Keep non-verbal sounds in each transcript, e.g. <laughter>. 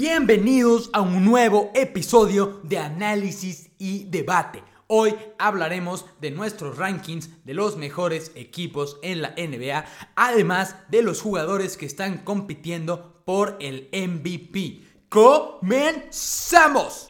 Bienvenidos a un nuevo episodio de análisis y debate. Hoy hablaremos de nuestros rankings de los mejores equipos en la NBA, además de los jugadores que están compitiendo por el MVP. ¡Comenzamos!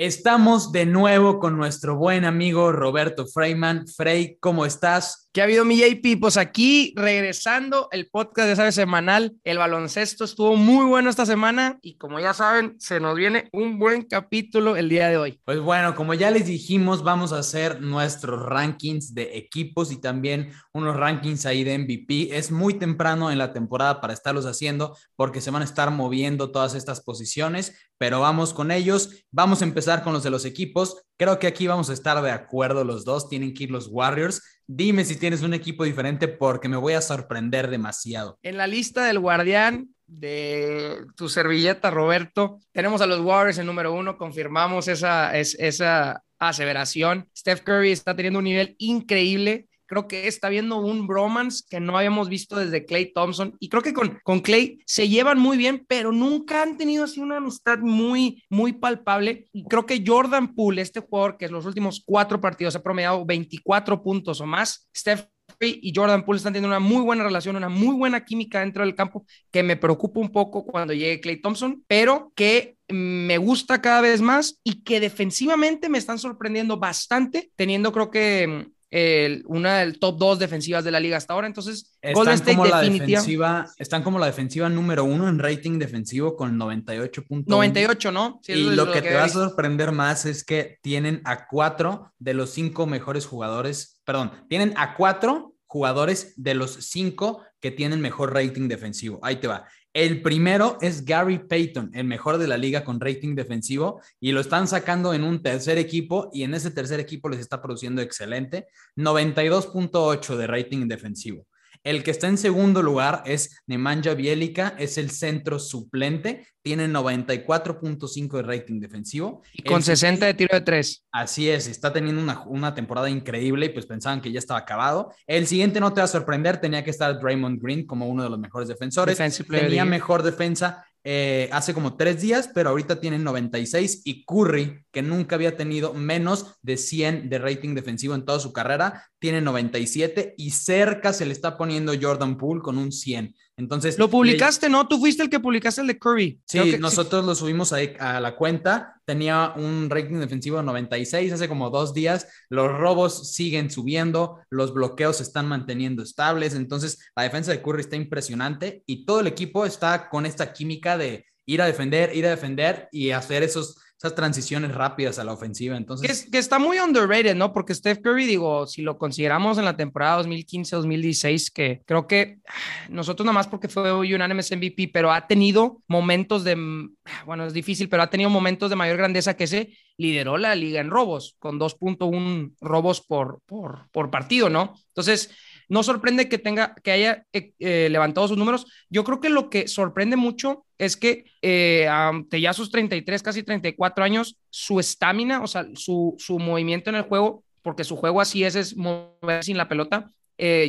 Estamos de nuevo con nuestro buen amigo Roberto Freyman. Frey, ¿cómo estás? ¿Qué ha habido, mi JP? Pues aquí regresando el podcast de Sabe Semanal. El baloncesto estuvo muy bueno esta semana y como ya saben, se nos viene un buen capítulo el día de hoy. Pues bueno, como ya les dijimos, vamos a hacer nuestros rankings de equipos y también unos rankings ahí de MVP. Es muy temprano en la temporada para estarlos haciendo porque se van a estar moviendo todas estas posiciones, pero vamos con ellos. Vamos a empezar con los de los equipos. Creo que aquí vamos a estar de acuerdo los dos. Tienen que ir los Warriors. Dime si tienes un equipo diferente porque me voy a sorprender demasiado. En la lista del guardián de tu servilleta, Roberto, tenemos a los Warriors en número uno. Confirmamos esa, esa aseveración. Steph Curry está teniendo un nivel increíble creo que está viendo un bromance que no habíamos visto desde Clay Thompson y creo que con, con Clay se llevan muy bien, pero nunca han tenido así una amistad muy, muy palpable. Y creo que Jordan Poole, este jugador que en los últimos cuatro partidos ha promediado 24 puntos o más, Steph y Jordan Poole están teniendo una muy buena relación, una muy buena química dentro del campo, que me preocupa un poco cuando llegue Clay Thompson, pero que me gusta cada vez más y que defensivamente me están sorprendiendo bastante, teniendo creo que una del top dos defensivas de la liga hasta ahora. Entonces, están como la defensiva, están como la defensiva número uno en rating defensivo con 98 puntos. 98, ¿no? y lo, que, te va a sorprender más es que tienen a cuatro de los cinco mejores jugadores, perdón, tienen a cuatro jugadores de los cinco que tienen mejor rating defensivo. Ahí te va. El primero es Gary Payton, el mejor de la liga con rating defensivo, y lo están sacando en un tercer equipo, y en ese tercer equipo les está produciendo excelente, 92.8 de rating defensivo. El que está en segundo lugar es Nemanja Bielica, es el centro suplente, tiene 94.5 de rating defensivo. Y con 60 de tiro de tres. Así es, está teniendo una, temporada increíble y pues pensaban que ya estaba acabado. El siguiente no te va a sorprender, tenía que estar Draymond Green como uno de los mejores defensores. Tenía mejor defensa eh, hace como tres días, pero ahorita tienen 96 y Curry, que nunca había tenido menos de 100 de rating defensivo en toda su carrera, tiene 97 y cerca se le está poniendo Jordan Poole con un 100. Entonces, lo publicaste, ¿no? Tú fuiste el que publicaste el de Curry. Sí, nosotros lo subimos a, la cuenta. Tenía un rating defensivo de 96 hace como dos días. Los robos siguen subiendo, los bloqueos se están manteniendo estables. Entonces, la defensa de Curry está impresionante y todo el equipo está con esta química de ir a defender, ir a defender y hacer esos esas transiciones rápidas a la ofensiva. Entonces, que, está muy underrated, ¿no? Porque Steph Curry, digo, si lo consideramos en la temporada 2015-2016, que creo que <sighs> nosotros nada más porque fue unanimous MVP, pero ha tenido momentos de, <sighs> bueno, es difícil, pero ha tenido momentos de mayor grandeza que se lideró la liga en robos, con 2.1 robos por, por, por partido, ¿no? Entonces, no sorprende que tenga, que haya eh, eh, levantado sus números. Yo creo que lo que sorprende mucho es que eh, ante ya sus 33, casi 34 años, su estamina, o sea, su, su movimiento en el juego, porque su juego así es, es mover sin la pelota,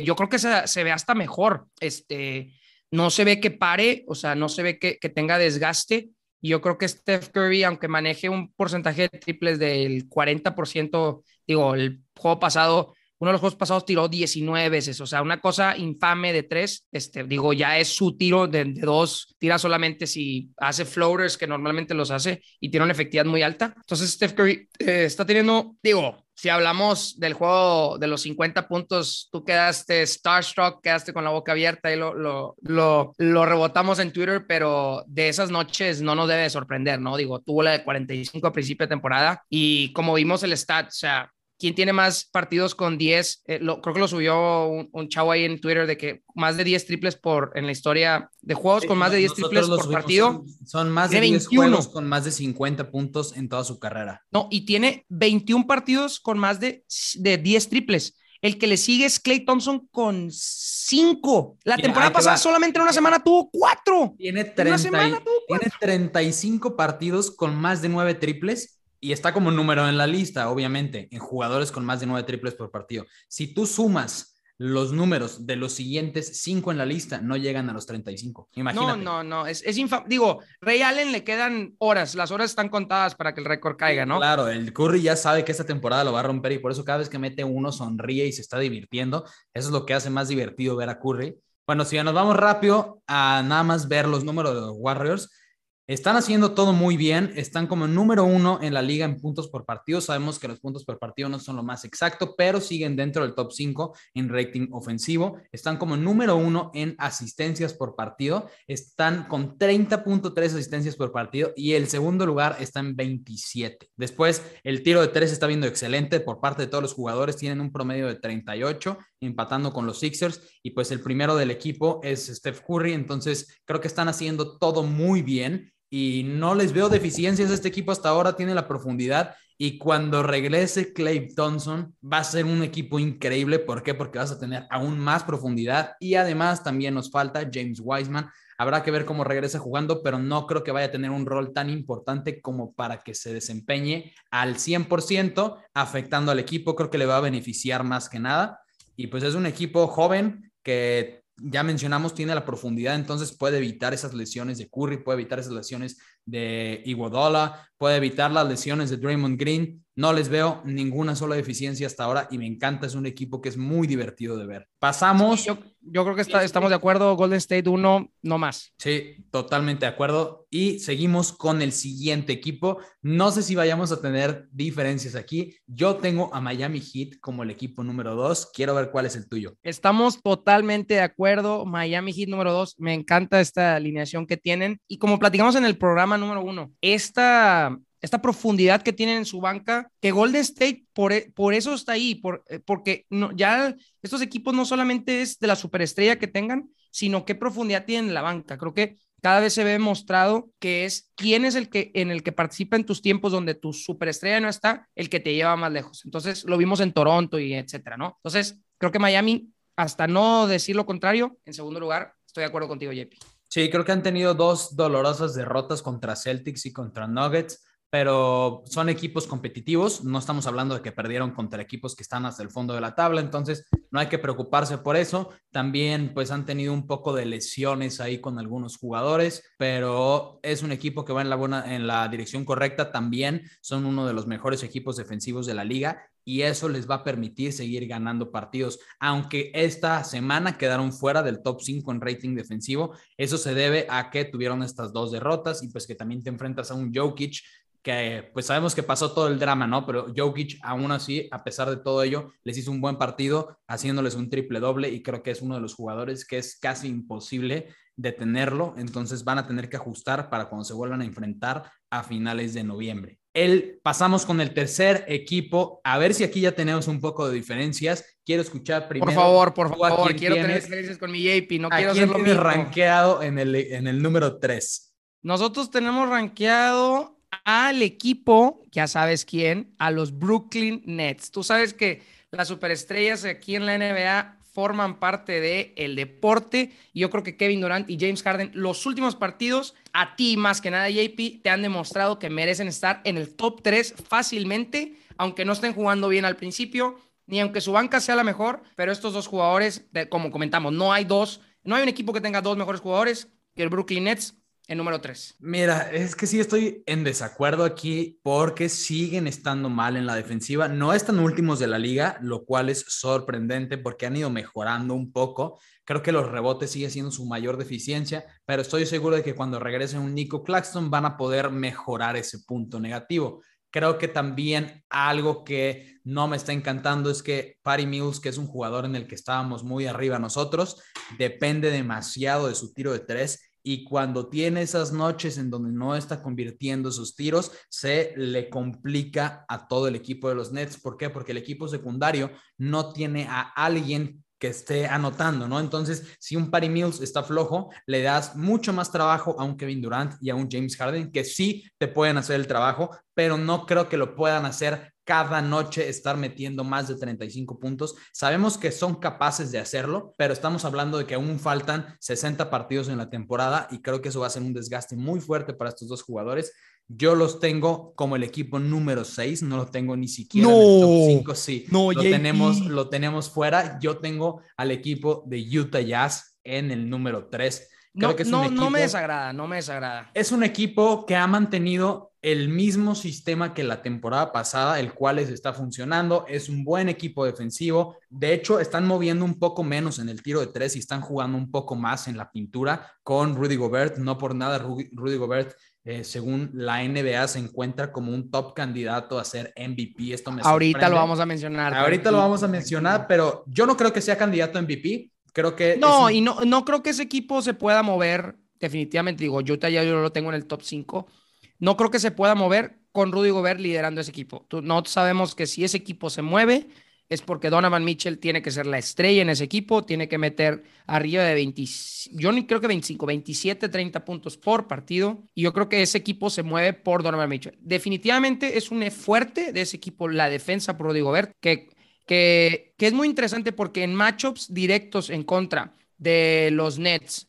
yo creo que se, se, ve hasta mejor. Este, no se ve que pare, o sea, no se ve que, que tenga desgaste. Yo creo que Steph Curry, aunque maneje un porcentaje de triples del 40%, digo, el juego pasado uno de los juegos pasados tiró 19 veces, o sea, una cosa infame de tres. Este, digo, ya es su tiro de, dos, tira solamente si hace floaters, que normalmente los hace, y tiene una efectividad muy alta. Entonces, Steph Curry eh, está teniendo, digo, si hablamos del juego de los 50 puntos, tú quedaste starstruck, quedaste con la boca abierta y lo, lo, lo, lo, rebotamos en Twitter, pero de esas noches no nos debe sorprender, ¿no? Digo, tuvo la de 45 a principio de temporada y como vimos el stat, o sea, quién tiene más partidos con 10. Eh, creo que lo subió un, chavo ahí en Twitter de que más de 10 triples por en la historia de juegos con más de 10 triples por partido. Son, más de 10 juegos con más de 50 puntos en toda su carrera. No, y tiene 21 partidos con más de, de 10 triples. El que le sigue es Clay Thompson con 5. La temporada pasada solamente en una semana tuvo 4. Tiene, 30, tiene 35 partidos con más de 9 triples y está como número en la lista, obviamente, en jugadores con más de nueve triples por partido. Si tú sumas los números de los siguientes cinco en la lista no llegan a los 35. Imagínate. No, no, no. Es, es Digo, Ray Allen le quedan horas. Las horas están contadas para que el récord caiga, ¿no? Claro, el Curry ya sabe que esta temporada lo va a romper y por eso cada vez que mete uno sonríe y se está divirtiendo. Eso es lo que hace más divertido ver a Curry. Bueno, si ya nos vamos rápido a nada más ver los números de los Warriors, están haciendo todo muy bien, están como número uno en la liga en puntos por partido. Sabemos que los puntos por partido no son lo más exacto, pero siguen dentro del top 5 en rating ofensivo. Están como número uno en asistencias por partido. Están con 30.3 asistencias por partido y el segundo lugar está en 27. Después, el tiro de tres está viendo excelente por parte de todos los jugadores. Tienen un promedio de 38, empatando con los Sixers. Y pues el primero del equipo es Steph Curry. Entonces, creo que están haciendo todo muy bien y no les veo deficiencias. Este equipo hasta ahora tiene la profundidad y cuando regrese Clay Thompson va a ser un equipo increíble. ¿Por qué? Porque vas a tener aún más profundidad y además también nos falta James Wiseman. Habrá que ver cómo regresa jugando, pero no creo que vaya a tener un rol tan importante como para que se desempeñe al 100%, afectando al equipo. Creo que le va a beneficiar más que nada. Y pues es un equipo joven que ya mencionamos, tiene la profundidad, entonces puede evitar esas lesiones de Curry, puede evitar esas lesiones de Iguodala, puede evitar las lesiones de Draymond Green. No les veo ninguna sola deficiencia hasta ahora y me encanta, es un equipo que es muy divertido de ver. Pasamos. yo, creo que estamos de acuerdo, Golden State 1, no más. Sí, totalmente de acuerdo. Y seguimos con el siguiente equipo. No sé si vayamos a tener diferencias aquí. Yo tengo a Miami Heat como el equipo número 2. Quiero ver cuál es el tuyo. Estamos totalmente de acuerdo. Miami Heat número 2. Me encanta esta alineación que tienen. Y como platicamos en el programa, número uno. Esta, esta profundidad que tienen en su banca, que Golden State por, e, por eso está ahí, por, eh, porque no, ya estos equipos no solamente es de la superestrella que tengan, sino qué profundidad tienen en la banca. Creo que cada vez se ve mostrado que es quién es el que en el que participa en tus tiempos donde tu superestrella no está, el que te lleva más lejos. Entonces, lo vimos en Toronto y etcétera, ¿no? Entonces, creo que Miami, hasta no decir lo contrario, en segundo lugar, estoy de acuerdo contigo, JP. Sí, creo que han tenido dos dolorosas derrotas contra Celtics y contra Nuggets, pero son equipos competitivos. No estamos hablando de que perdieron contra equipos que están hasta el fondo de la tabla, entonces no hay que preocuparse por eso. También pues han tenido un poco de lesiones ahí con algunos jugadores, pero es un equipo que va en la buena en la dirección correcta. También son uno de los mejores equipos defensivos de la liga y eso les va a permitir seguir ganando partidos. Aunque esta semana quedaron fuera del top 5 en rating defensivo, eso se debe a que tuvieron estas dos derrotas y pues que también te enfrentas a un Jokic que pues sabemos que pasó todo el drama, ¿no? Pero Jokic aún así, a pesar de todo ello, les hizo un buen partido haciéndoles un triple doble y creo que es uno de los jugadores que es casi imposible detenerlo, entonces van a tener que ajustar para cuando se vuelvan a enfrentar a finales de noviembre. El, pasamos con el tercer equipo. A ver si aquí ya tenemos un poco de diferencias. Quiero escuchar primero. Por favor, por favor, quiero tener diferencias con mi JP. No quiero hacerlo mismo. rankeado en el, en el número 3? Nosotros tenemos rankeado al equipo, ya sabes quién, a los Brooklyn Nets. Tú sabes que las superestrellas aquí en la NBA forman parte del el deporte. Yo creo que Kevin Durant y James Harden, los últimos partidos, a ti más que nada, JP, te han demostrado que merecen estar en el top 3 fácilmente, aunque no estén jugando bien al principio, ni aunque su banca sea la mejor. Pero estos dos jugadores, como comentamos, no hay dos, no hay un equipo que tenga dos mejores jugadores que el Brooklyn Nets en número 3. Mira, es que sí estoy en desacuerdo aquí porque siguen estando mal en la defensiva. No están últimos de la liga, lo cual es sorprendente porque han ido mejorando un poco. Creo que los rebotes siguen siendo su mayor deficiencia, pero estoy seguro de que cuando regrese un Nico Claxton van a poder mejorar ese punto negativo. Creo que también algo que no me está encantando es que Patty Mills, que es un jugador en el que estábamos muy arriba nosotros, depende demasiado de su tiro de tres y cuando tiene esas noches en donde no está convirtiendo sus tiros, se le complica a todo el equipo de los Nets. ¿Por qué? Porque el equipo secundario no tiene a alguien que esté anotando, ¿no? Entonces, si un Patty Mills está flojo, le das mucho más trabajo a un Kevin Durant y a un James Harden, que sí te pueden hacer el trabajo, pero no creo que lo puedan hacer cada noche estar metiendo más de 35 puntos. Sabemos que son capaces de hacerlo, pero estamos hablando de que aún faltan 60 partidos en la temporada y creo que eso va a ser un desgaste muy fuerte para estos dos jugadores. Yo los tengo como el equipo número 6, no lo tengo ni siquiera en el top 5, sí. No, lo tenemos, lo tenemos fuera. Yo tengo al equipo de Utah Jazz en el número 3. no, no, no me desagrada, no me desagrada. Es un equipo que ha mantenido el mismo sistema que la temporada pasada, el cual les está funcionando. Es un buen equipo defensivo. De hecho, están moviendo un poco menos en el tiro de tres y están jugando un poco más en la pintura con Rudy Gobert. No por nada, Rudy Gobert eh, según la NBA, se encuentra como un top candidato a ser MVP. Esto me Ahorita lo vamos a mencionar. Ahorita lo vamos a mencionar, pero yo no creo que sea candidato a MVP. Creo que. No, y no, no creo que ese equipo se pueda mover. Definitivamente, digo, Utah ya yo lo tengo en el top 5 no creo que se pueda mover con Rudy Gobert liderando ese equipo. No sabemos que si ese equipo se mueve es porque Donovan Mitchell tiene que ser la estrella en ese equipo, tiene que meter arriba de 20, yo creo que 25, 27, 30 puntos por partido. Y yo creo que ese equipo se mueve por Donovan Mitchell. Definitivamente es un fuerte de ese equipo la defensa por Rudy Gobert, que, que, que es muy interesante porque en matchups directos en contra de los Nets,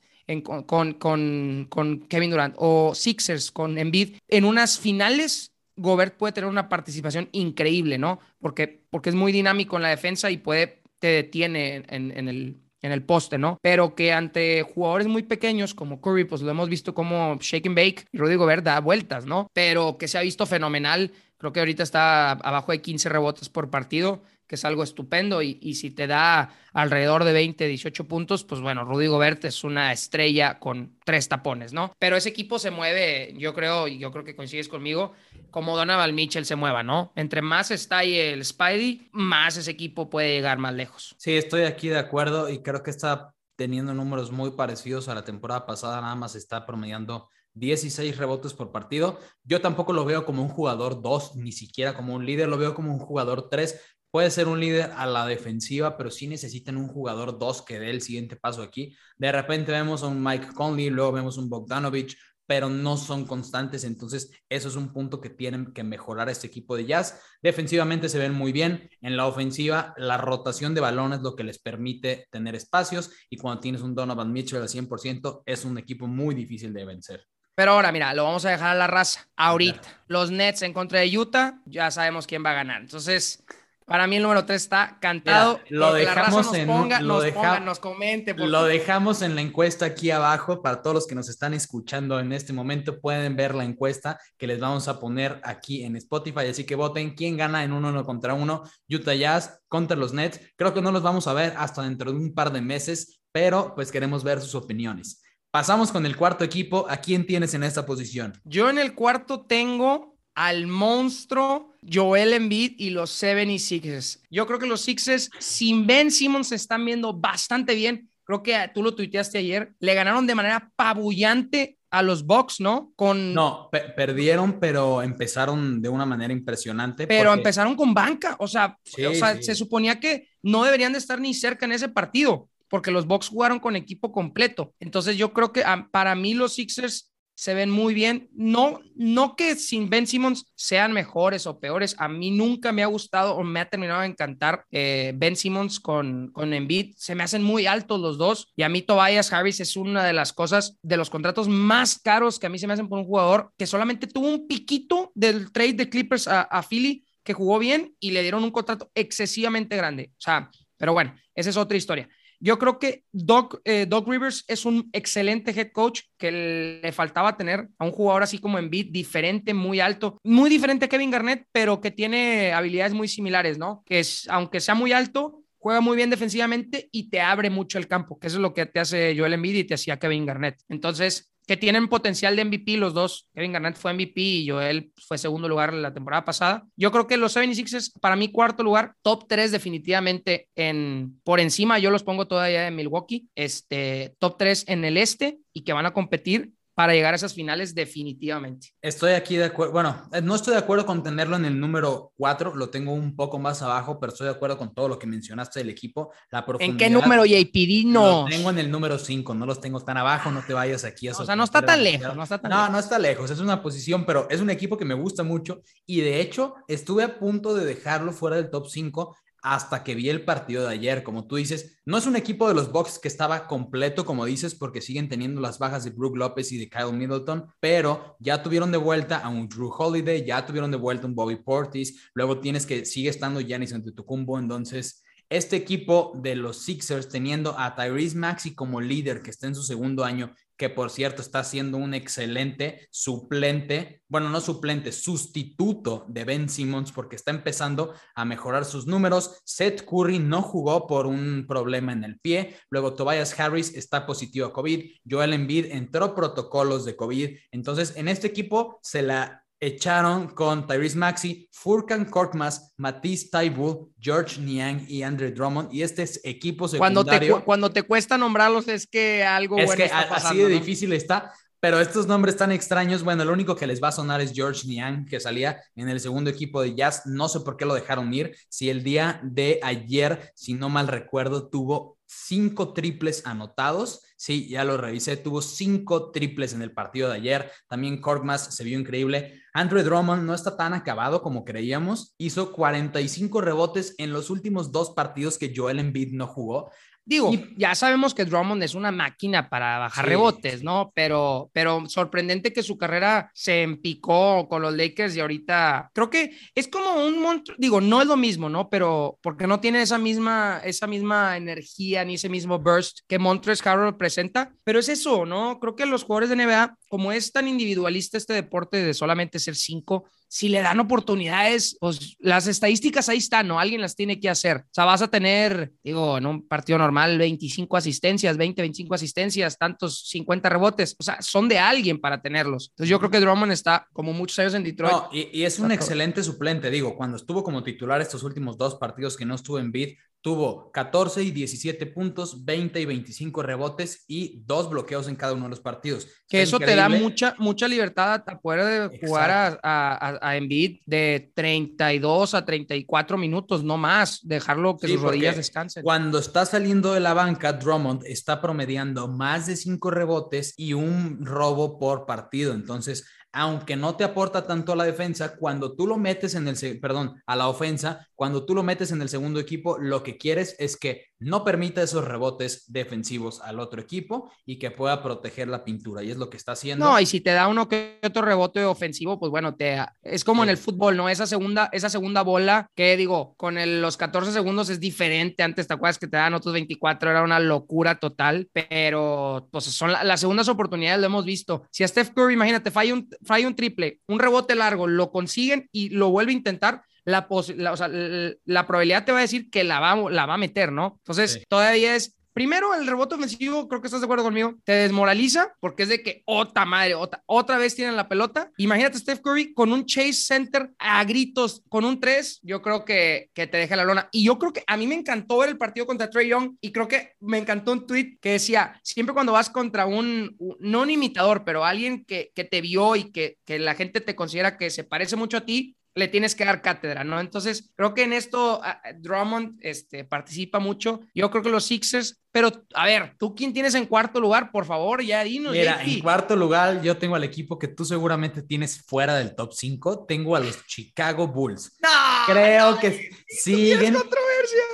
con, Kevin Durant o Sixers con Embiid, en unas finales Gobert puede tener una participación increíble, ¿no? Porque, porque es muy dinámico en la defensa y puede, te detiene en, el, en el poste, ¿no? Pero que ante jugadores muy pequeños como Curry, pues lo hemos visto como shake and bake y Rudy Gobert da vueltas, ¿no? Pero que se ha visto fenomenal. Creo que ahorita está abajo de 15 rebotes por partido es algo estupendo, y, si te da alrededor de 20, 18 puntos, pues bueno, Rudy Gobert es una estrella con tres tapones, ¿no? Pero ese equipo se mueve, yo creo, y yo creo que coincides conmigo, como Donovan Mitchell se mueva, ¿no? Entre más está ahí el Spidey, más ese equipo puede llegar más lejos. Sí, estoy aquí de acuerdo y creo que está teniendo números muy parecidos a la temporada pasada, nada más está promediando 16 rebotes por partido. Yo tampoco lo veo como un jugador 2, ni siquiera como un líder, lo veo como un jugador 3, puede ser un líder a la defensiva, pero sí necesitan un jugador dos que dé el siguiente paso aquí. De repente vemos a un Mike Conley, luego vemos un Bogdanovich, pero no son constantes, entonces eso es un punto que tienen que mejorar este equipo de Jazz. Defensivamente se ven muy bien, en la ofensiva la rotación de balones es lo que les permite tener espacios y cuando tienes un Donovan Mitchell al 100% es un equipo muy difícil de vencer. Pero ahora, mira, lo vamos a dejar a la raza. Ahorita, los Nets en contra de Utah, ya sabemos quién va a ganar. Entonces, para mí el número 3 está cantado. lo dejamos en lo nos, comente. Lo dejamos en la encuesta aquí abajo para todos los que nos están escuchando en este momento. Pueden ver la encuesta que les vamos a poner aquí en Spotify. Así que voten quién gana en uno, uno contra uno. Utah Jazz contra los Nets. Creo que no los vamos a ver hasta dentro de un par de meses, pero pues queremos ver sus opiniones. Pasamos con el cuarto equipo. ¿A quién tienes en esta posición? Yo en el cuarto tengo al monstruo Joel Embiid y los 76ers. Yo creo que los Sixers sin Ben Simmons se están viendo bastante bien. Creo que tú lo tuiteaste ayer. Le ganaron de manera pabullante a los Bucks, ¿no? Con... No, perdieron, pero empezaron de una manera impresionante. Pero empezaron con banca. O sea, se suponía que no deberían de estar ni cerca en ese partido porque los Bucks jugaron con equipo completo. Entonces yo creo que ah, para mí los Sixers se ven muy bien. No, no que sin Ben Simmons sean mejores o peores. A mí nunca me ha gustado o me ha terminado de encantar eh, Ben Simmons con, con Embiid. Se me hacen muy altos los dos. Y a mí Tobias Harris es una de las cosas, de los contratos más caros que a mí se me hacen por un jugador que solamente tuvo un piquito del trade de Clippers a, a Philly que jugó bien y le dieron un contrato excesivamente grande. O sea, pero bueno, esa es otra historia. Yo creo que Doc, eh, Doc, Rivers es un excelente head coach que le faltaba tener a un jugador así como Embiid, diferente, muy alto, muy diferente a Kevin Garnett, pero que tiene habilidades muy similares, ¿no? Que es, aunque sea muy alto, juega muy bien defensivamente y te abre mucho el campo, que eso es lo que te hace Joel Embiid y te hacía Kevin Garnett. Entonces, que tienen potencial de MVP los dos. Kevin Garnett fue MVP y Joel fue segundo lugar la temporada pasada. Yo creo que los 76ers, para mí, cuarto lugar, top 3 definitivamente en, por encima. Yo los pongo todavía de Milwaukee, este, top 3 en el este y que van a competir para llegar a esas finales definitivamente. Estoy aquí de acuerdo, bueno, eh, no estoy de acuerdo con tenerlo en el número 4, lo tengo un poco más abajo, pero estoy de acuerdo con todo lo que mencionaste del equipo. La ¿En qué número, JPD? No. Lo tengo en el número 5, no los tengo tan abajo, no te vayas aquí a... O sea, no está tan lejos, no está tan No, no está lejos, es una posición, pero es un equipo que me gusta mucho y de hecho estuve a punto de dejarlo fuera del top 5 hasta que vi el partido de ayer. Como tú dices, no es un equipo de los Bucks que estaba completo, como dices, porque siguen teniendo las bajas de Brook López y de Kyle Middleton, pero ya tuvieron de vuelta a un Drew Holiday, ya tuvieron de vuelta a un Bobby Portis, luego tienes que sigue estando Giannis Antetokounmpo, entonces este equipo de los Sixers teniendo a Tyrese Maxey como líder que está en su segundo año que por cierto está siendo un excelente suplente, bueno, no suplente, sustituto de Ben Simmons porque está empezando a mejorar sus números. Seth Curry no jugó por un problema en el pie, luego Tobias Harris está positivo a COVID, Joel Embiid entró protocolos de COVID, entonces en este equipo se la echaron con Tyrese Maxi, Furkan Korkmaz, Matisse Taibu, George Niang y Andre Drummond. Y este es equipo secundario. Cuando te, cuando te cuesta nombrarlos es que algo es que así de difícil está. Pero estos nombres tan extraños, bueno, lo único que les va a sonar es George Niang, que salía en el segundo equipo de Jazz. No sé por qué lo dejaron ir. Si el día de ayer, si no mal recuerdo, tuvo cinco triples anotados. Sí, ya lo revisé, tuvo cinco triples en el partido de ayer. También Korkmaz se vio increíble. Andrew Drummond no está tan acabado como creíamos. Hizo 45 rebotes en los últimos dos partidos que Joel Embiid no jugó. Digo, ya sabemos que Drummond es una máquina para bajar rebotes, ¿no? Pero, pero sorprendente que su carrera se empicó con los Lakers y ahorita creo que es como un monstruo, digo, no es lo mismo, ¿no? Pero porque no tiene esa misma, esa misma energía ni ese mismo burst que Montrezl Harrell presenta, pero es eso, ¿no? Creo que los jugadores de NBA, como es tan individualista este deporte de solamente ser cinco, si le dan oportunidades, pues las estadísticas ahí están, ¿no? Alguien las tiene que hacer. O sea, vas a tener, digo, en un partido normal, 25 asistencias, 20, 25 asistencias, tantos 50 rebotes. O sea, son de alguien para tenerlos. Entonces yo creo que Drummond está como muchos años en Detroit. No, y, es un excelente suplente, digo, cuando estuvo como titular estos últimos dos partidos que no estuvo en bid, tuvo 14 y 17 puntos, 20 y 25 rebotes y dos bloqueos en cada uno de los partidos. Que eso te da mucha, mucha libertad a poder jugar a, a, a, Embiid de 32 a 34 minutos, no más, dejarlo que sus rodillas descansen. Cuando está saliendo de la banca, Drummond está promediando más de 5 rebotes y un robo por partido. Entonces, aunque no te aporta tanto a la defensa, cuando tú lo metes en el, perdón, a la ofensa, cuando tú lo metes en el segundo equipo, lo que quieres es que no permita esos rebotes defensivos al otro equipo y que pueda proteger la pintura. Y es lo que está haciendo. No, y si te da uno que otro rebote ofensivo, pues bueno, te, es como en el fútbol, ¿no? Esa segunda, esa segunda bola que digo, con los 14 segundos es diferente. Antes te acuerdas que te dan otros 24, era una locura total, pero pues son las segundas oportunidades, lo hemos visto. Si a Steph Curry, imagínate, falla un, falla un triple, un rebote largo, lo consiguen y lo vuelve a intentar, la, o sea, la, probabilidad te va a decir que la va, la va a meter, ¿no? Entonces, todavía es Primero, el rebote ofensivo, creo que estás de acuerdo conmigo, te desmoraliza porque es de que otra madre, otra, otra vez tienen la pelota. Imagínate Steph Curry con un chase center a gritos, con un 3, yo creo que, que te deja la lona. Y yo creo que a mí me encantó ver el partido contra Trey Young y creo que me encantó un tweet que decía, siempre cuando vas contra un, no imitador, pero alguien que, que te vio y que, que la gente te considera que se parece mucho a ti, le tienes que dar cátedra, ¿no? Entonces, creo que en esto ah, Drummond este, participa mucho. Yo creo que los Sixers, pero a ver, ¿tú quién tienes en cuarto lugar? Por favor, ya dinos. Mira, en cuarto lugar yo tengo al equipo que tú seguramente tienes fuera del top 5. Tengo a los Chicago Bulls. No, creo que siguen.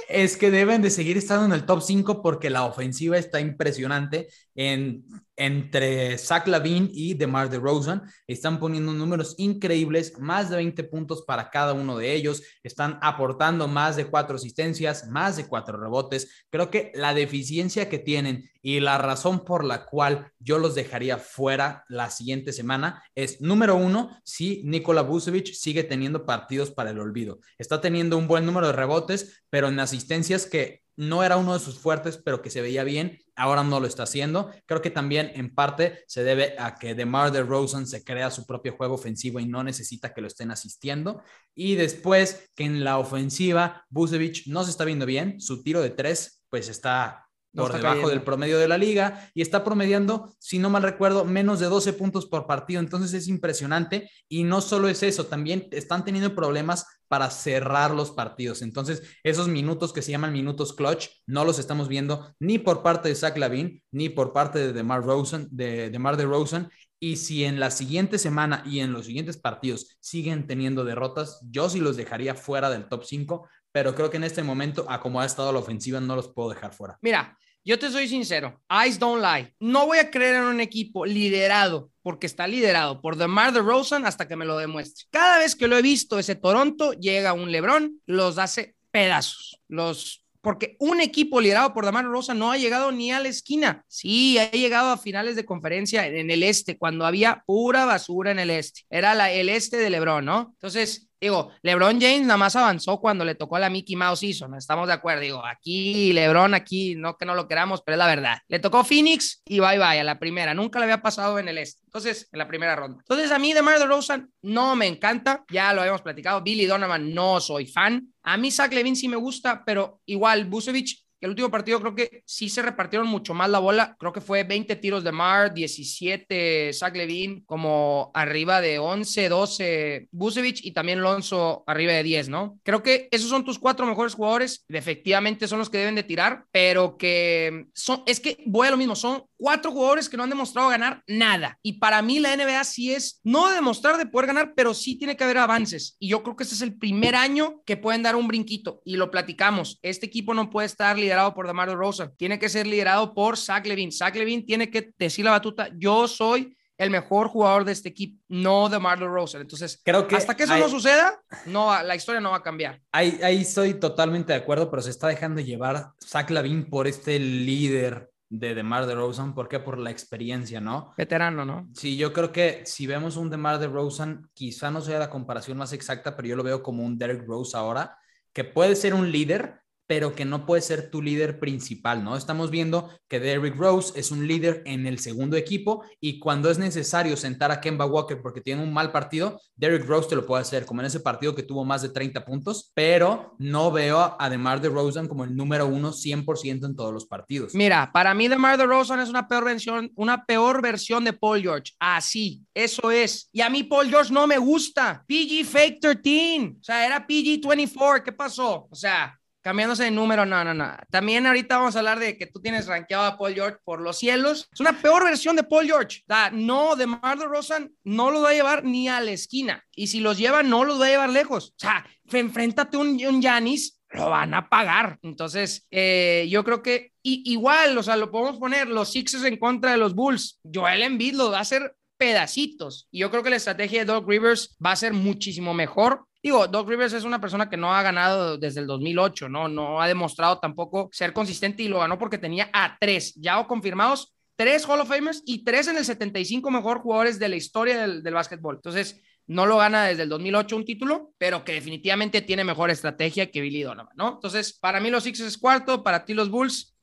Es que deben de seguir estando en el top 5 porque la ofensiva está impresionante en entre Zach Lavin y DeMar DeRozan. Están poniendo números increíbles, más de 20 puntos para cada uno de ellos. Están aportando más de cuatro asistencias, más de cuatro rebotes. Creo que la deficiencia que tienen y la razón por la cual yo los dejaría fuera la siguiente semana es, número uno, si Nikola Vucevic sigue teniendo partidos para el olvido. Está teniendo un buen número de rebotes, pero en asistencias que no era uno de sus fuertes, pero que se veía bien, ahora no lo está haciendo. Creo que también en parte se debe a que DeMar DeRozan se crea su propio juego ofensivo y no necesita que lo estén asistiendo. Y después que en la ofensiva, Busevich no se está viendo bien, su tiro de tres pues está por debajo del promedio de la liga y está promediando, si no mal recuerdo, menos de 12 puntos por partido. Entonces es impresionante y no solo es eso, también están teniendo problemas para cerrar los partidos. Entonces, esos minutos que se llaman minutos clutch no los estamos viendo ni por parte de Zach Lavin ni por parte de DeMar Rosen, de DeMar DeRozan. Y si en la siguiente semana y en los siguientes partidos siguen teniendo derrotas, yo sí los dejaría fuera del top 5 pero creo que en este momento, a como ha estado la ofensiva, no los puedo dejar fuera. Mira, yo te soy sincero, eyes don't lie. No voy a creer en un equipo liderado, porque está liderado por DeMar DeRozan hasta que me lo demuestre. Cada vez que lo he visto, ese Toronto llega un LeBron, los hace pedazos. Los porque un equipo liderado por DeMar DeRozan no ha llegado ni a la esquina. Sí, ha llegado a finales de conferencia en el este, cuando había pura basura en el este. Era la, el este de LeBron, ¿no? Entonces, Digo, LeBron James nada más avanzó cuando le tocó a la Mickey Mouse Season, estamos de acuerdo. Digo, aquí LeBron, aquí no que no lo queramos, pero es la verdad. Le tocó Phoenix y bye bye a la primera. Nunca le había pasado en el este. Entonces, en la primera ronda. Entonces, a mí de Mar Rosen no me encanta. Ya lo habíamos platicado. Billy Donovan no soy fan. A mí Zach Levine sí me gusta, pero igual Busevich el último partido creo que sí se repartieron mucho más la bola. Creo que fue 20 tiros de Mar, 17 Zach Levine, como arriba de 11, 12 Busevich y también Lonzo arriba de 10, ¿no? Creo que esos son tus cuatro mejores jugadores. Efectivamente son los que deben de tirar, pero que son, es que voy a lo mismo, son cuatro jugadores que no han demostrado ganar nada. Y para mí la NBA sí es no demostrar de poder ganar, pero sí tiene que haber avances. Y yo creo que este es el primer año que pueden dar un brinquito. Y lo platicamos. Este equipo no puede estar liderado por DeMar Rosa, tiene que ser liderado por Zach Levine. Zach Levine tiene que decir la batuta, yo soy el mejor jugador de este equipo, no de Marlon Rosa. Entonces, creo que hasta que eso no suceda, no, la historia no va a cambiar. Ahí, ahí estoy totalmente de acuerdo, pero se está dejando llevar Zach Lavin por este líder de DeMar DeRozan, ¿por qué? Por la experiencia, ¿no? Veterano, ¿no? Sí, yo creo que si vemos un DeMar DeRozan, quizá no sea la comparación más exacta, pero yo lo veo como un Derek Rose ahora, que puede ser un líder, pero que no puede ser tu líder principal, ¿no? Estamos viendo que Derrick Rose es un líder en el segundo equipo y cuando es necesario sentar a Kemba Walker porque tiene un mal partido, Derrick Rose te lo puede hacer, como en ese partido que tuvo más de 30 puntos, pero no veo a DeMar DeRozan como el número uno 100% en todos los partidos. Mira, para mí DeMar DeRozan es una peor versión, una peor versión de Paul George. Así, eso es. Y a mí Paul George no me gusta. PG Fake 13. O sea, era PG 24. ¿Qué pasó? O sea, cambiándose de número, no, no, no. También ahorita vamos a hablar de que tú tienes rankeado a Paul George por los cielos. Es una peor versión de Paul George. no, de Mardo Rosan no lo va a llevar ni a la esquina. Y si los lleva, no los va a llevar lejos. O sea, enfréntate a un Yanis, lo van a pagar. Entonces, eh, yo creo que igual, o sea, lo podemos poner los Sixers en contra de los Bulls. Joel Embiid lo va a hacer pedacitos. Y yo creo que la estrategia de Doug Rivers va a ser muchísimo mejor Digo, Doc Rivers es una persona que no ha ganado desde el 2008, ¿no? No ha demostrado tampoco ser consistente y lo ganó porque tenía a tres, ya confirmados, tres Hall of Famers y tres en el 75 mejor jugadores de la historia del, del básquetbol. Entonces, no lo gana desde el 2008 un título, pero que definitivamente tiene mejor estrategia que Billy Donovan, ¿no? Entonces, para mí los Sixers es cuarto, para ti los Bulls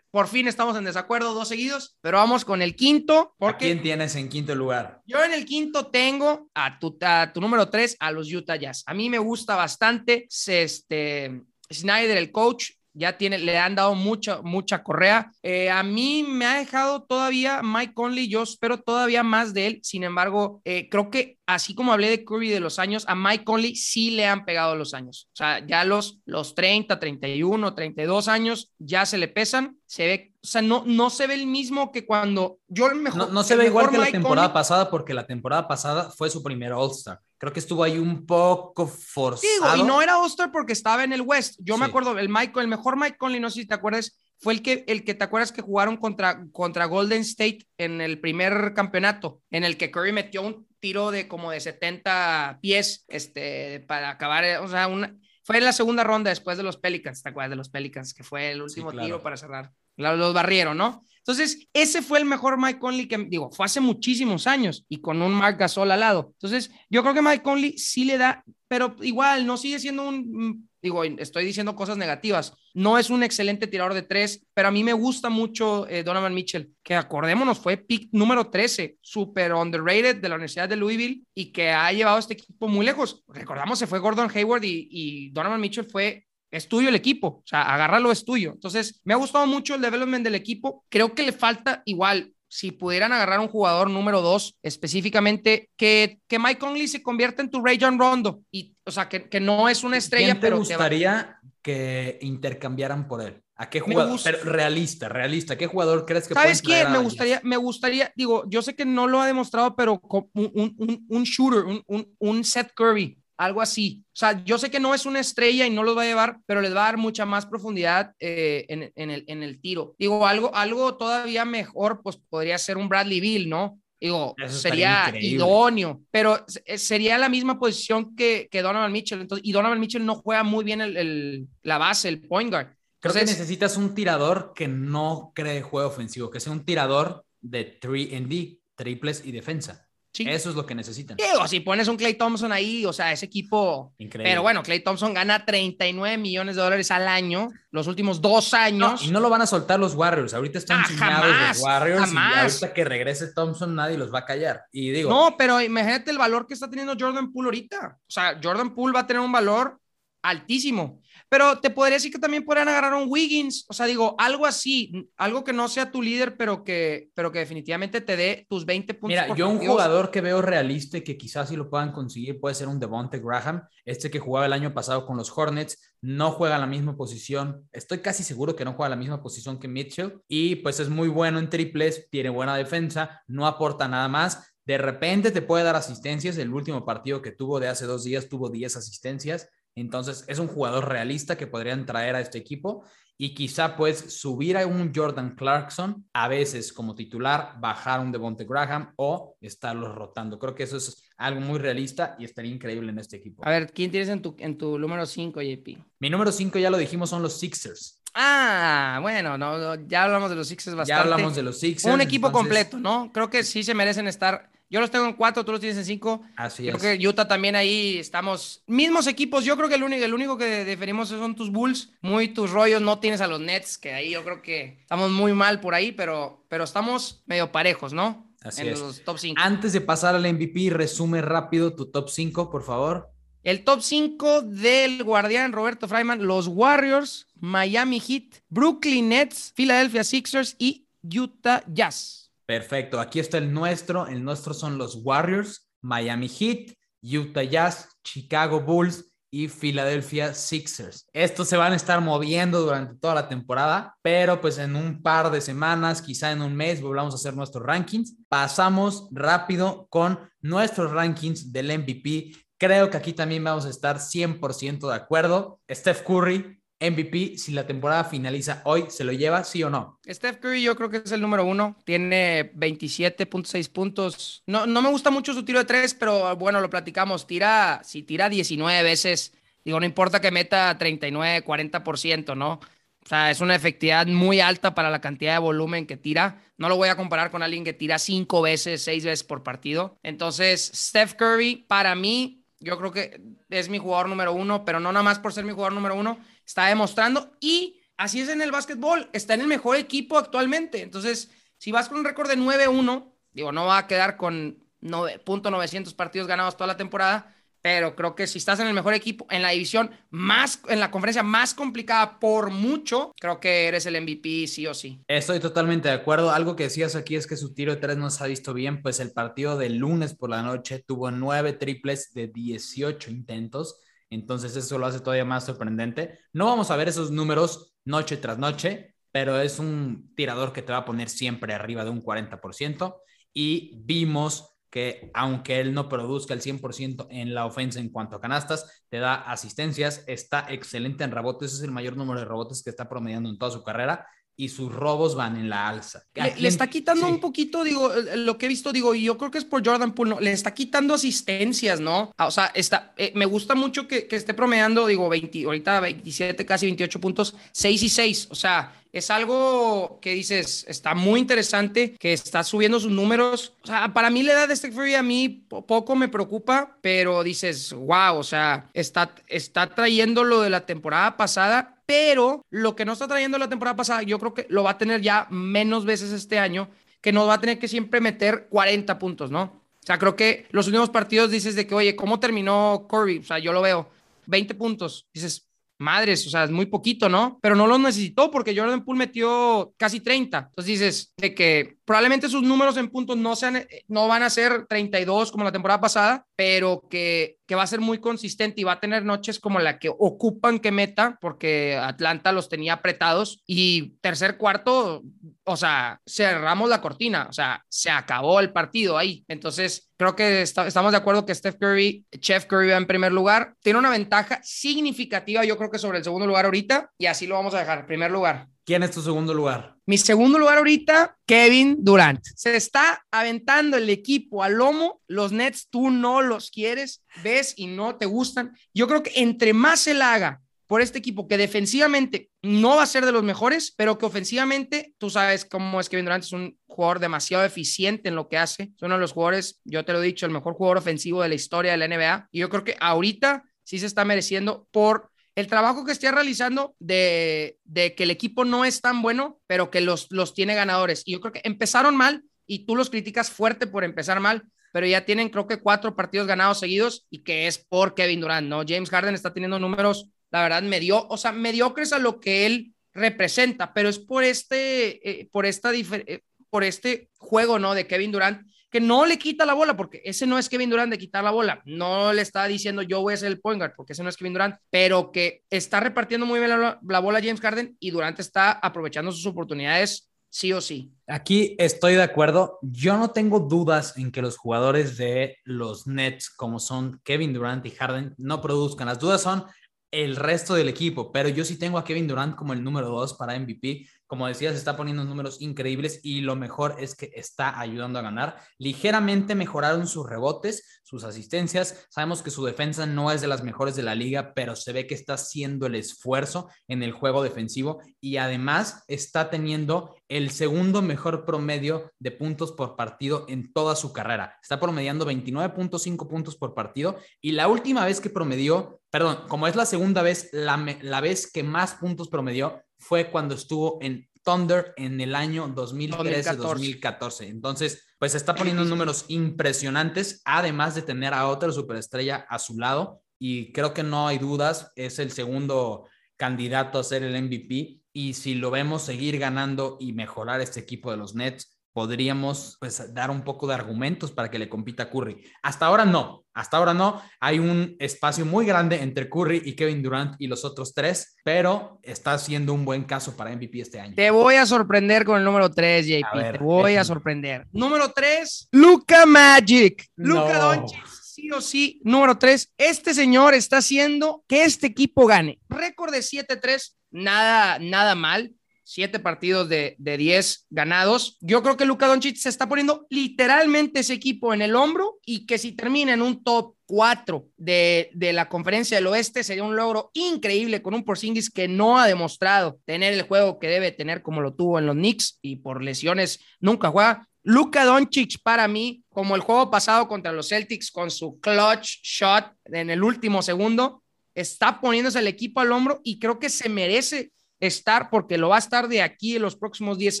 por fin estamos en desacuerdo, dos seguidos, pero vamos con el quinto. Porque ¿A quién tienes en quinto lugar? Yo en el quinto tengo a tu, tu número tres, a los Utah Jazz. A mí me gusta bastante este, Snyder, el coach, ya tiene, le han dado mucha, mucha correa. Eh, a mí me ha dejado todavía Mike Conley, yo espero todavía más de él. Sin embargo, eh, creo que así como hablé de Curry de los años, a Mike Conley sí le han pegado los años. O sea, ya los, los 30, 31, 32 años ya se le pesan. Se ve, o sea, no, no se ve el mismo que cuando yo el mejor. No, se ve igual que la temporada pasada, porque la temporada pasada fue su primer All-Star. Creo que estuvo ahí un poco forzado. Digo, y no era All-Star porque estaba en el West. Yo me acuerdo, el Michael, el mejor Mike Conley, no sé si te acuerdas, fue el que, el que te acuerdas que jugaron contra, contra Golden State en el primer campeonato, en el que Curry metió un tiro de como de 70 pies este, para acabar, o sea, una, fue en la segunda ronda después de los Pelicans, ¿te acuerdas de los Pelicans? Que fue el último tiro para cerrar. Los barrieron, ¿no? Entonces, ese fue el mejor Mike Conley que, digo, fue hace muchísimos años y con un Mark Gasol al lado. Entonces, yo creo que Mike Conley sí le da, pero igual no sigue siendo un digo, estoy diciendo cosas negativas. No es un excelente tirador de tres, pero a mí me gusta mucho eh, Donovan Mitchell, que acordémonos, fue pick número 13, super underrated de la Universidad de Louisville y que ha llevado a este equipo muy lejos. Recordamos, se fue Gordon Hayward y, y Donovan Mitchell fue es tuyo el equipo, o sea, agarrarlo es tuyo. Entonces, me ha gustado mucho el development del equipo. Creo que le falta igual si pudieran agarrar un jugador número dos, específicamente, que, que Mike Conley se convierta en tu Ray John Rondo. Y, o sea, que, que no es una estrella, ¿Quién te gustaría que intercambiaran por él? ¿A qué jugador? realista, realista. ¿Qué jugador crees que ¿Sabes qué? Me gustaría, me gustaría, digo, yo sé que no lo ha demostrado, pero un, un, un shooter, un, un, Seth Curry algo así. O sea, yo sé que no es una estrella y no los va a llevar, pero les va a dar mucha más profundidad eh, en, en, el, en el tiro. Digo, algo, algo todavía mejor, pues podría ser un Bradley Bill, ¿no? Digo, sería idóneo, pero eh, sería la misma posición que, que Donovan Mitchell. Entonces, y Donovan Mitchell no juega muy bien el, el, la base, el point guard. Creo que necesitas un tirador que no cree juego ofensivo, que sea un tirador de 3D, triples y defensa. Eso es lo que necesitan. Digo, si pones un Clay Thompson ahí, o sea, ese equipo. Increíble. Pero bueno, Clay Thompson gana 39 millones de dólares al año, los últimos dos años. y no lo van a soltar los Warriors. Ahorita están ah, los Warriors. Y ahorita que regrese Thompson, nadie los va a callar. Y digo. No, pero imagínate el valor que está teniendo Jordan Poole ahorita. O sea, Jordan Poole va a tener un valor altísimo. Pero te podría decir que también podrían agarrar a un Wiggins, o sea, digo, algo así, algo que no sea tu líder, pero que, pero que definitivamente te dé tus 20 puntos. Mira, yo un jugador que veo realista y que quizás sí lo puedan conseguir puede ser un Devonte Graham, este que jugaba el año pasado con los Hornets, no juega en la misma posición, estoy casi seguro que no juega en la misma posición que Mitchell y pues es muy bueno en triples, tiene buena defensa, no aporta nada más. De repente te puede dar asistencias. El último partido que tuvo de hace dos días tuvo 10 asistencias entonces, es un jugador realista que podrían traer a este equipo y quizá pues subir a un Jordan Clarkson, a veces como titular, bajar un Devonte Graham o estarlos rotando. Creo que eso es algo muy realista y estaría increíble en este equipo. A ver, ¿quién tienes en tu, en tu número 5, JP? Mi número 5 ya lo dijimos, son los Sixers. Ah, bueno, no, ya hablamos de los Sixers bastante. Ya hablamos de los Sixers. Un equipo completo, ¿no? Creo que sí se merecen estar yo los tengo en cuatro, tú los tienes en cinco. Así es. Creo que Utah también ahí estamos. Mismos equipos. Yo creo que el único, el único que diferimos son tus Bulls. Muy tus rollos. No tienes a los Nets, que ahí yo creo que estamos muy mal por ahí, pero, pero estamos medio parejos, ¿no? Así en es. los top 5. Antes de pasar al MVP, resume rápido tu top 5, por favor. El top 5 del guardián Roberto Freiman, los Warriors, Miami Heat, Brooklyn Nets, Philadelphia Sixers y Utah Jazz. Perfecto, aquí está el nuestro. El nuestro son los Warriors, Miami Heat, Utah Jazz, Chicago Bulls y Philadelphia Sixers. Estos se van a estar moviendo durante toda la temporada, pero pues en un par de semanas, quizá en un mes, volvamos a hacer nuestros rankings. Pasamos rápido con nuestros rankings del MVP. Creo que aquí también vamos a estar 100% de acuerdo. Steph Curry, MVP, si la temporada finaliza hoy, ¿se lo lleva, sí o no? Steph Curry yo creo que es el número uno, tiene 27.6 puntos. No, no me gusta mucho su tiro de tres, pero bueno, lo platicamos, tira, si tira 19 veces, digo, no importa que meta 39, 40%, ¿no? O sea, es una efectividad muy alta para la cantidad de volumen que tira. No lo voy a comparar con alguien que tira cinco veces, seis veces por partido. Entonces, Steph Curry, para mí, yo creo que es mi jugador número uno, pero no nada más por ser mi jugador número uno, está demostrando y así es en el básquetbol, está en el mejor equipo actualmente. Entonces, si vas con un récord de 9-1, digo, no va a quedar con .900 partidos ganados toda la temporada, pero creo que si estás en el mejor equipo, en la división más, en la conferencia más complicada por mucho, creo que eres el MVP sí o sí. Estoy totalmente de acuerdo. Algo que decías aquí es que su tiro de tres no se ha visto bien, pues el partido del lunes por la noche tuvo nueve triples de 18 intentos entonces eso lo hace todavía más sorprendente. No vamos a ver esos números noche tras noche, pero es un tirador que te va a poner siempre arriba de un 40%. Y vimos que aunque él no produzca el 100% en la ofensa en cuanto a canastas, te da asistencias, está excelente en rebotes, es el mayor número de rebotes que está promediando en toda su carrera y sus robos van en la alza. Le, está quitando un poquito, digo, lo que he visto, digo, y yo creo que es por Jordan Poole, ¿no? le está quitando asistencias, ¿no? Ah, o sea, está, eh, me gusta mucho que, que, esté promediando, digo, 20, ahorita 27, casi 28 puntos, 6 y 6, o sea, es algo que dices, está muy interesante, que está subiendo sus números. O sea, para mí la edad de Steph Curry a mí poco me preocupa, pero dices, wow, o sea, está, está trayendo lo de la temporada pasada, pero lo que no está trayendo la temporada pasada, yo creo que lo va a tener ya menos veces este año, que no va a tener que siempre meter 40 puntos, ¿no? O sea, creo que los últimos partidos dices de que, oye, ¿cómo terminó Curry? O sea, yo lo veo, 20 puntos. Dices, madres, o sea, es muy poquito, ¿no? Pero no lo necesitó porque Jordan Poole metió casi 30. Entonces dices de que probablemente sus números en puntos no, sean, eh, no van a ser 32 como la temporada pasada, pero que, que va a ser muy consistente y va a tener noches como la que ocupan que meta, porque Atlanta los tenía apretados y tercer cuarto o sea, cerramos la cortina, o sea, se acabó el partido ahí. Entonces, creo que estamos de acuerdo que Steph Curry, Chef Curry va en primer lugar. Tiene una ventaja significativa, yo creo que sobre el segundo lugar ahorita, y así lo vamos a dejar. Primer lugar. ¿Quién es tu segundo lugar? Mi segundo lugar ahorita, Kevin Durant. Se está aventando el equipo al lomo. Los Nets tú no los quieres, ves y no te gustan. Yo creo que entre más se la haga por este equipo que defensivamente no va a ser de los mejores, pero que ofensivamente, tú sabes cómo es Kevin Durant, es un jugador demasiado eficiente en lo que hace. Es uno de los jugadores, yo te lo he dicho, el mejor jugador ofensivo de la historia de la NBA. Y yo creo que ahorita sí se está mereciendo por el trabajo que esté realizando de, de, que el equipo no es tan bueno, pero que los, los tiene ganadores. Y yo creo que empezaron mal y tú los criticas fuerte por empezar mal, pero ya tienen creo que cuatro partidos ganados seguidos y que es por Kevin Durant, ¿no? James Harden está teniendo números la verdad, medio, o sea, mediocres a lo que él representa, pero es por este, eh, por esta eh, por este juego, ¿no? De Kevin Durant, que no le quita la bola, porque ese no es Kevin Durant de quitar la bola. No le está diciendo yo voy a ser el point guard, porque ese no es Kevin Durant, pero que está repartiendo muy bien la, la bola James Harden y Durant está aprovechando sus oportunidades sí o sí. Aquí estoy de acuerdo. Yo no tengo dudas en que los jugadores de los Nets, como son Kevin Durant y Harden, no produzcan. Las dudas son el resto del equipo, pero yo sí tengo a Kevin Durant como el número dos para MVP. Como decías, está poniendo números increíbles y lo mejor es que está ayudando a ganar. Ligeramente mejoraron sus rebotes, sus asistencias. Sabemos que su defensa no es de las mejores de la liga, pero se ve que está haciendo el esfuerzo en el juego defensivo y además está teniendo el segundo mejor promedio de puntos por partido en toda su carrera. Está promediando 29.5 puntos por partido y la última vez que promedió, perdón, como es la segunda vez, la, la vez que más puntos promedió fue cuando estuvo en Thunder en el año 2013-2014. Entonces, pues está <clears throat> poniendo números impresionantes, además de tener a otra superestrella a su lado. Y creo que no hay dudas, es el segundo candidato a ser el MVP. Y si lo vemos seguir ganando y mejorar este equipo de los Nets, podríamos pues dar un poco de argumentos para que le compita Curry. Hasta ahora no, hasta ahora no. Hay un espacio muy grande entre Curry y Kevin Durant y los otros tres, pero está siendo un buen caso para MVP este año. Te voy a sorprender con el número 3, JP. te voy a sorprender. Número 3, Luca Magic. Luca Doncic sí o sí, número 3, este señor está haciendo que este equipo gane. Récord de 7-3, nada, nada mal siete partidos de, de 10 ganados. Yo creo que Luka Doncic se está poniendo literalmente ese equipo en el hombro y que si termina en un top 4 de, de la conferencia del oeste sería un logro increíble con un Porzingis que no ha demostrado tener el juego que debe tener como lo tuvo en los Knicks y por lesiones nunca juega. Luka Doncic para mí, como el juego pasado contra los Celtics con su clutch shot en el último segundo, está poniéndose el equipo al hombro y creo que se merece estar, porque lo va a estar de aquí en los próximos 10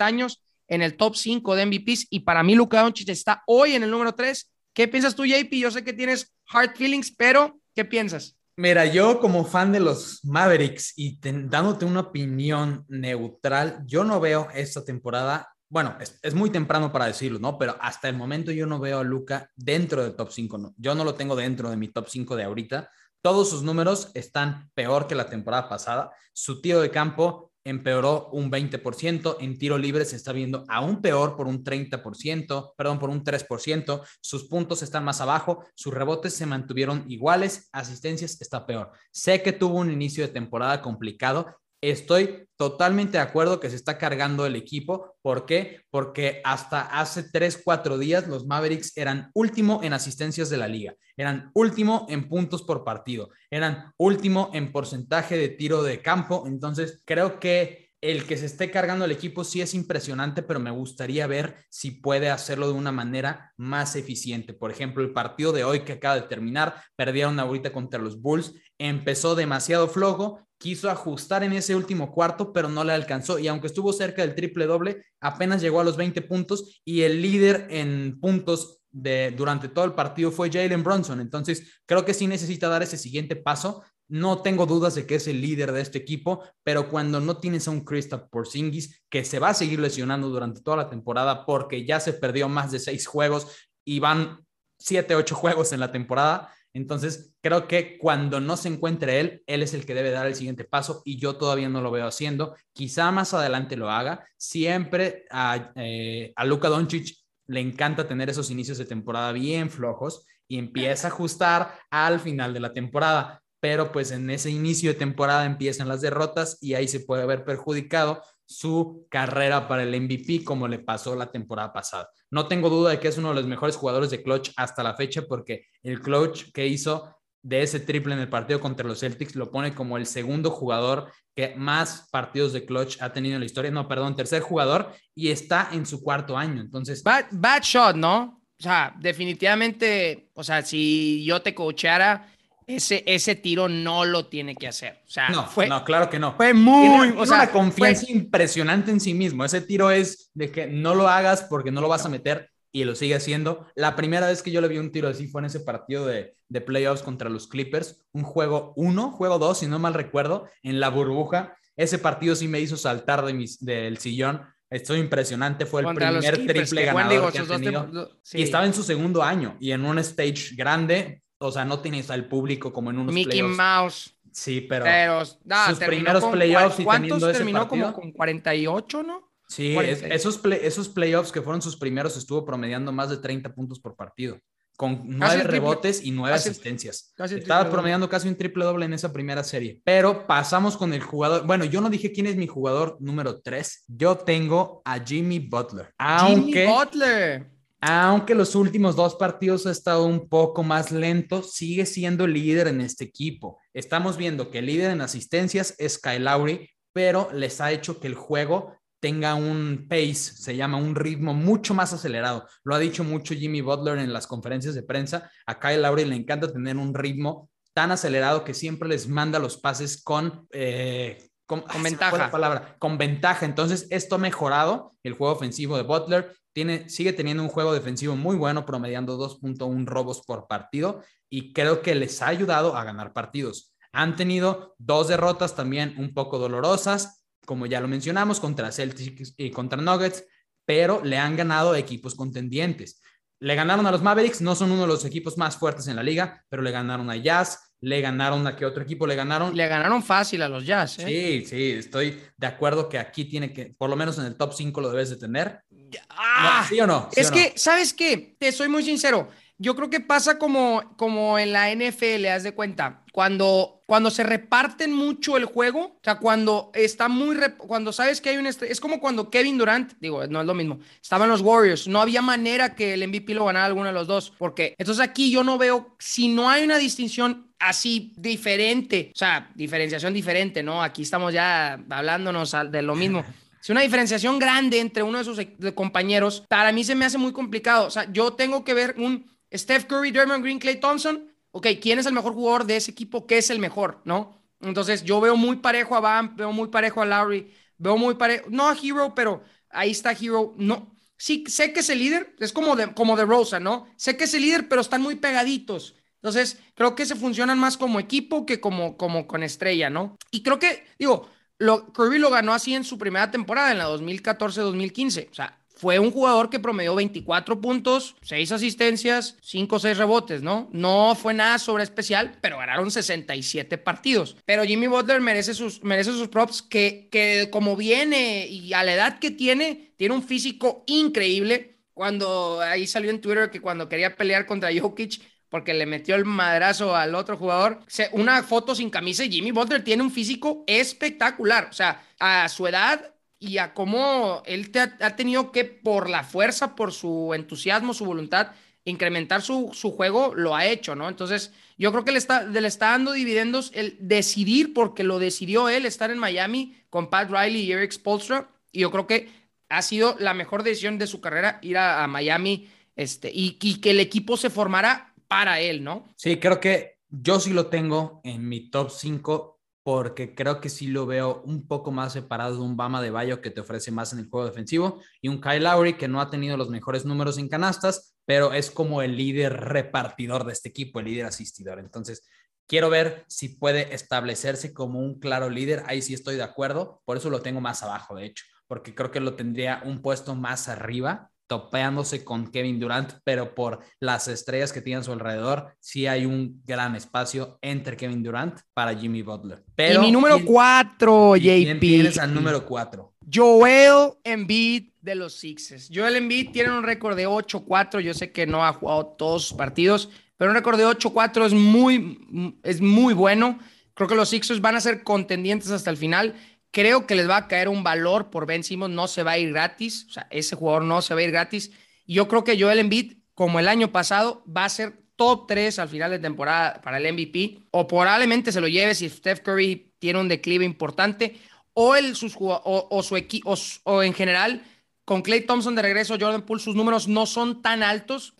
años en el top 5 de MVPs. Y para mí, Luka Doncic está hoy en el número 3. ¿Qué piensas tú, JP? Yo sé que tienes hard feelings, pero ¿qué piensas? Mira, yo como fan de los Mavericks y dándote una opinión neutral, yo no veo esta temporada, bueno, es, es, muy temprano para decirlo, ¿no? Pero hasta el momento yo no veo a Luca dentro del top 5, ¿no? Yo no lo tengo dentro de mi top 5 de ahorita. Todos sus números están peor que la temporada pasada. Su tiro de campo empeoró un 20%, en tiro libre se está viendo aún peor por un 30%, perdón, por un 3%, sus puntos están más abajo, sus rebotes se mantuvieron iguales, asistencias está peor. Sé que tuvo un inicio de temporada complicado Estoy totalmente de acuerdo que se está cargando el equipo. ¿Por qué? Porque hasta hace tres, cuatro días los Mavericks eran último en asistencias de la liga, eran último en puntos por partido, eran último en porcentaje de tiro de campo. Entonces, creo que el que se esté cargando el equipo sí es impresionante, pero me gustaría ver si puede hacerlo de una manera más eficiente. Por ejemplo, el partido de hoy que acaba de terminar, perdieron ahorita contra los Bulls, empezó demasiado flojo, quiso ajustar en ese último cuarto, pero no le alcanzó. Y aunque estuvo cerca del triple doble, apenas llegó a los 20 puntos y el líder en puntos de, durante todo el partido fue Jalen Bronson. Entonces, creo que sí necesita dar ese siguiente paso. No tengo dudas de que es el líder de este equipo, pero cuando no tienes a un Kristaps Porzingis que se va a seguir lesionando durante toda la temporada porque ya se perdió más de seis juegos y van siete, ocho juegos en la temporada, Entonces, creo que cuando no se encuentre él, él es el que debe dar el siguiente paso y yo todavía no lo veo haciendo. Quizá más adelante lo haga. Siempre a, eh, a Luka Doncic le encanta tener esos inicios de temporada bien flojos y empieza a ajustar al final de la temporada. Pero pues en ese inicio de temporada empiezan las derrotas y ahí se puede ver perjudicado su carrera para el MVP como le pasó la temporada pasada. No tengo duda de que es uno de los mejores jugadores de clutch hasta la fecha porque el clutch que hizo de ese triple en el partido contra los Celtics lo pone como el segundo jugador que más partidos de clutch ha tenido en la historia. No, perdón, tercer jugador y está en su cuarto año. Entonces, bad, shot, ¿no? O sea, definitivamente, o sea, si yo te coachara, ese, ese tiro no lo tiene que hacer. O sea, no, fue, no, claro que no. Fue muy, o sea, una confianza impresionante en sí mismo. Ese tiro es de que no lo hagas porque no lo vas a meter y lo sigue haciendo. La primera vez que yo le vi un tiro así fue en ese partido de, de playoffs contra los Clippers, un juego 1, juego 2, si no mal recuerdo, en la burbuja. Ese partido sí me hizo saltar de mis, del sillón. Estoy impresionante, fue el primer triple ganador que ha tenido. Y estaba en su segundo año y en un stage grande, o sea, no tienes al público como en unos Mickey playoffs. Mouse. Sí, pero, pero sus primeros playoffs y ¿Cuántos terminó como con 48, no? Sí, es, esos, play, esos playoffs que fueron sus primeros estuvo promediando más de 30 puntos por partido, con nueve rebotes y nueve casi, asistencias. Casi Estaba promediando casi un triple doble en esa primera serie. Pero pasamos con el jugador. Bueno, yo no dije quién es mi jugador número 3. Yo tengo a Jimmy Butler. Aunque, Jimmy Butler. Aunque los últimos dos partidos ha estado un poco más lento, sigue siendo líder en este equipo. Estamos viendo que el líder en asistencias es Kyle Lowry, pero les ha hecho que el juego tenga un pace, se llama un ritmo mucho más acelerado. Lo ha dicho mucho Jimmy Butler en las conferencias de prensa. A Kyle Lowry le encanta tener un ritmo tan acelerado que siempre les manda los pases con, eh, con, con ventaja. La palabra, con ventaja. Entonces, esto ha mejorado el juego ofensivo de Butler. Tiene, sigue teniendo un juego defensivo muy bueno, promediando 2.1 robos por partido y creo que les ha ayudado a ganar partidos. Han tenido dos derrotas también un poco dolorosas, como ya lo mencionamos, contra Celtics y contra Nuggets, pero le han ganado equipos contendientes. Le ganaron a los Mavericks, no son uno de los equipos más fuertes en la liga, pero le ganaron a Jazz, le ganaron a qué otro equipo le ganaron. Le ganaron fácil a los Jazz. ¿eh? Sí, sí, estoy de acuerdo que aquí tiene que, por lo menos en el top 5 lo debes de tener. Ah, ¿Sí o no? ¿Sí es o que, no? ¿sabes qué? Te soy muy sincero. Yo creo que pasa como, como en la NFL, haz de cuenta. Cuando, cuando se reparten mucho el juego, o sea, cuando está muy, cuando sabes que hay un, es como cuando Kevin Durant, digo, no es lo mismo, estaban los Warriors, no había manera que el MVP lo ganara alguno de los dos, porque entonces aquí yo no veo, si no hay una distinción así diferente, o sea, diferenciación diferente, ¿no? Aquí estamos ya hablándonos de lo mismo. <laughs> Si una diferenciación grande entre uno de sus compañeros, para mí se me hace muy complicado. O sea, yo tengo que ver un Steph Curry, Draymond Green, Clay Thompson. Ok, ¿quién es el mejor jugador de ese equipo? ¿Qué es el mejor? ¿No? Entonces, yo veo muy parejo a Bam, veo muy parejo a Lowry, veo muy parejo, no a Hero, pero ahí está Hero. No, sí, sé que es el líder, es como de, como de Rosa, ¿no? Sé que es el líder, pero están muy pegaditos. Entonces, creo que se funcionan más como equipo que como, como con estrella, ¿no? Y creo que, digo, lo, Curry lo ganó así en su primera temporada, en la 2014-2015. O sea, fue un jugador que promedió 24 puntos, 6 asistencias, 5 o 6 rebotes, ¿no? No fue nada sobre especial, pero ganaron 67 partidos. Pero Jimmy Butler merece sus, merece sus props, que, que como viene y a la edad que tiene, tiene un físico increíble. Cuando ahí salió en Twitter que cuando quería pelear contra Jokic, porque le metió el madrazo al otro jugador. Una foto sin camisa Jimmy Butler tiene un físico espectacular. O sea, a su edad y a cómo él te ha, tenido que, por la fuerza, por su entusiasmo, su voluntad, incrementar su, su juego, lo ha hecho, ¿no? Entonces, yo creo que le está, le está dando dividendos el decidir, porque lo decidió él, estar en Miami con Pat Riley y Eric Spolstra. Y yo creo que ha sido la mejor decisión de su carrera ir a, a Miami este, y, y que el equipo se formara para él, ¿no? Sí, creo que yo sí lo tengo en mi top 5 porque creo que sí lo veo un poco más separado de un Bama de Bayo que te ofrece más en el juego defensivo y un Kyle Lowry que no ha tenido los mejores números en canastas, pero es como el líder repartidor de este equipo, el líder asistidor. Entonces, quiero ver si puede establecerse como un claro líder. Ahí sí estoy de acuerdo, por eso lo tengo más abajo, de hecho, porque creo que lo tendría un puesto más arriba topeándose con Kevin Durant, pero por las estrellas que tiene a su alrededor, sí hay un gran espacio entre Kevin Durant para Jimmy Butler. Pero, y mi número cuatro, JP. tienes al número cuatro? Joel Embiid de los Sixers. Joel Embiid tiene un récord de 8-4. Yo sé que no ha jugado todos sus partidos, pero un récord de 8-4 es muy, es muy bueno. Creo que los Sixers van a ser contendientes hasta el final. Creo que les va a caer un valor por Ben Simmons, no se va a ir gratis, o sea, ese jugador no se va a ir gratis. Yo creo que Joel Embiid, como el año pasado, va a ser top 3 al final de temporada para el MVP, o probablemente se lo lleve si Steph Curry tiene un declive importante, o, el, sus, o, su equipo, o, en general, con Clay Thompson de regreso, Jordan Poole, sus números no son tan altos.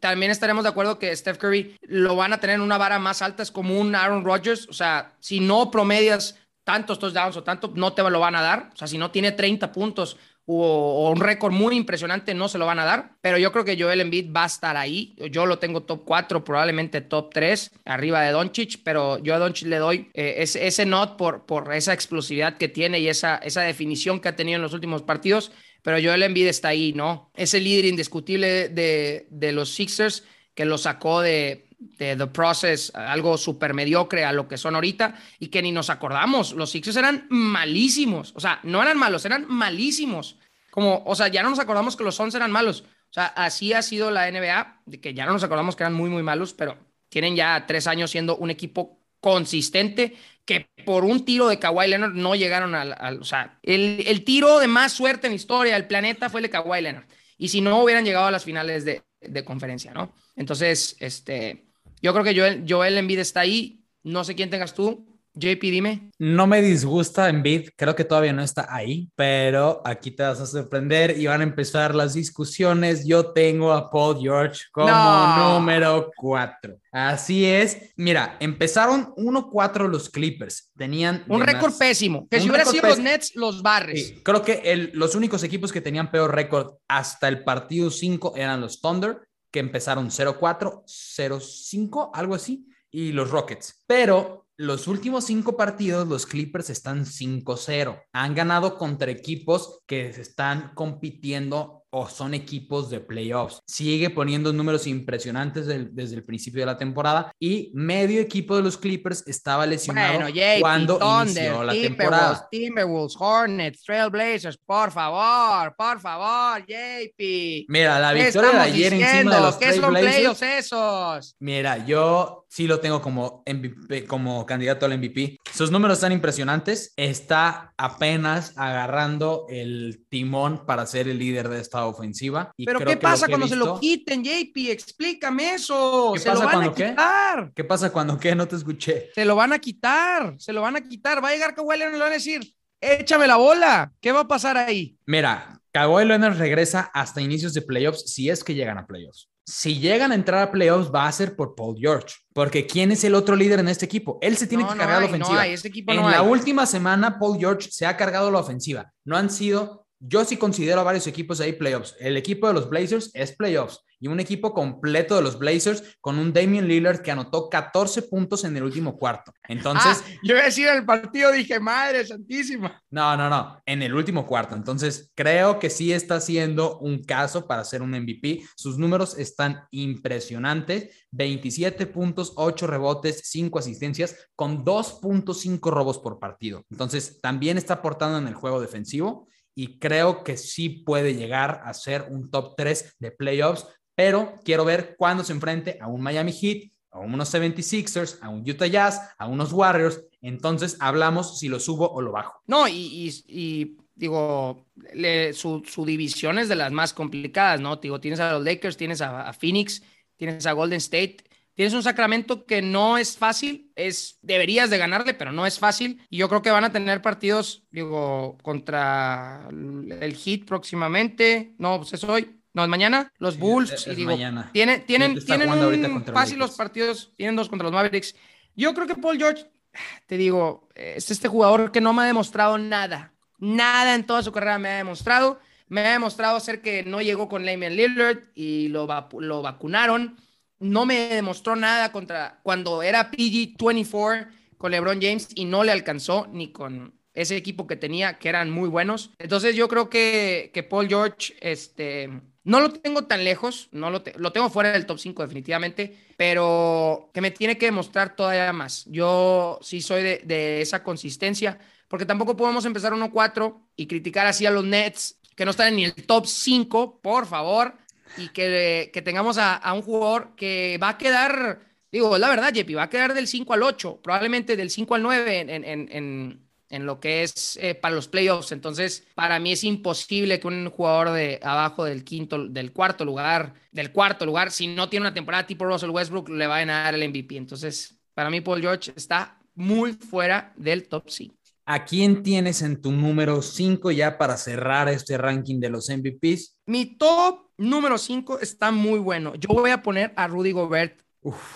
También estaremos de acuerdo que Steph Curry lo van a tener en una vara más alta, es como un Aaron Rodgers. O sea, si no promedias tantos touchdowns o tanto, no te lo van a dar. O sea, si no tiene 30 puntos o, un récord muy impresionante, no se lo van a dar. Pero yo creo que Joel Embiid va a estar ahí. Yo lo tengo top 4, probablemente top 3, arriba de Doncic, pero yo a Doncic le doy eh, ese, ese not por, por esa explosividad que tiene y esa, esa definición que ha tenido en los últimos partidos. Pero Joel Embiid está ahí, ¿no? Es el líder indiscutible de, de los Sixers que lo sacó de, de The Process, algo súper mediocre a lo que son ahorita y que ni nos acordamos. Los Sixers eran malísimos. O sea, no eran malos, eran malísimos. Como, o sea, ya no nos acordamos que los Suns eran malos. O sea, así ha sido la NBA, de que ya no nos acordamos que eran muy, muy malos, pero tienen ya tres años siendo un equipo consistente que por un tiro de Kawhi Leonard no llegaron al... o sea, el, el, tiro de más suerte en la historia del planeta fue el de Kawhi Leonard. Y si no, hubieran llegado a las finales de, de conferencia, ¿no? Entonces, este, yo creo que Joel, Joel Embiid está ahí. No sé quién tengas tú. JP, dime. No me disgusta Embiid, creo que todavía no está ahí, pero aquí te vas a sorprender y van a empezar las discusiones. Yo tengo a Paul George como número 4. Así es. Mira, empezaron 1-4 los Clippers. Tenían un récord pésimo. Que si hubiera sido los Nets, los Barres. creo que el, los únicos equipos que tenían peor récord hasta el partido 5 eran los Thunder que empezaron 0-4, 0-5, algo así, y los Rockets. Pero los últimos cinco partidos, los Clippers están 5-0. Han ganado contra equipos que están compitiendo o son equipos de playoffs. Sigue poniendo números impresionantes desde el principio de la temporada y medio equipo de los Clippers estaba lesionado cuando inició la temporada. Timberwolves, Hornets, Trailblazers, por favor, por favor, JP. Mira, la victoria de ayer encima de los ¿Qué son playoffs esos? Mira, yo sí lo tengo como como candidato al MVP. Sus números están impresionantes. Está apenas agarrando el timón para ser el líder de esta ofensiva. Pero ¿qué pasa cuando se lo quiten, JP? Explícame eso. ¿Qué se pasa lo van a quitar. Qué? ¿Qué pasa cuando qué? No te escuché. Se lo van a quitar, se lo van a quitar. Va a llegar Kawhi Leonard y le van a decir, échame la bola. ¿Qué va a pasar ahí? Mira, Kawhi Leonard regresa hasta inicios de playoffs si es que llegan a playoffs. Si llegan a entrar a playoffs, va a ser por Paul George. Porque ¿quién es el otro líder en este equipo? Él se tiene que cargar la ofensiva. Este equipo en la última semana, Paul George se ha cargado la ofensiva. No han sido yo sí considero a varios equipos ahí playoffs. El equipo de los Blazers es playoffs y un equipo completo de los Blazers con un Damian Lillard que anotó 14 puntos en el último cuarto. Entonces, ah, yo iba a decir el partido, dije, madre santísima. No, no, no, en el último cuarto. Entonces, creo que sí está siendo un caso para ser un MVP. Sus números están impresionantes. 27 puntos, 8 rebotes, 5 asistencias con 2.5 robos por partido. Entonces, también está aportando en el juego defensivo y creo que sí puede llegar a ser un top 3 de playoffs, pero quiero ver cuándo se enfrente a un Miami Heat, a unos 76ers, a un Utah Jazz, a unos Warriors. Entonces hablamos si lo subo o lo bajo. No, y, digo, su, división es de las más complicadas, ¿no? Digo, tienes a los Lakers, tienes a Phoenix, tienes a Golden State Tienes un Sacramento que no es fácil, es deberías de ganarle, pero no es fácil. Y yo creo que van a tener partidos, digo, contra el Heat próximamente. No, pues es hoy. No, es mañana. Los Bulls. y digo, mañana. Tiene, tienen tienen fácil los partidos. Tienen dos contra los Mavericks. Yo creo que Paul George, te digo, es este jugador que no me ha demostrado nada. Nada en toda su carrera me ha demostrado. Me ha demostrado ser que no llegó con Lamian Lillard y lo, lo vacunaron no me demostró nada contra cuando era PG-24 con LeBron James y no le alcanzó ni con ese equipo que tenía, que eran muy buenos. Entonces yo creo que, que Paul George este, No lo tengo tan lejos, no lo, lo tengo fuera del top 5 definitivamente, pero que me tiene que demostrar todavía más. Yo sí soy de, de esa consistencia, porque tampoco podemos empezar 1-4 y criticar así a los Nets, que no están en el top 5, por favor, y que, que tengamos a, a, un jugador que va a quedar, digo, la verdad, Jeppy, va a quedar del 5 al 8, probablemente del 5 al 9 en, en, en en lo que es eh, para los playoffs. Entonces, para mí es imposible que un jugador de abajo del quinto, del cuarto lugar, del cuarto lugar, si no tiene una temporada tipo Russell Westbrook, le vayan a dar el MVP. Entonces, para mí, Paul George está muy fuera del top 5. ¿A quién tienes en tu número 5 ya para cerrar este ranking de los MVPs? Mi top número 5 está muy bueno. Yo voy a poner a Rudy Gobert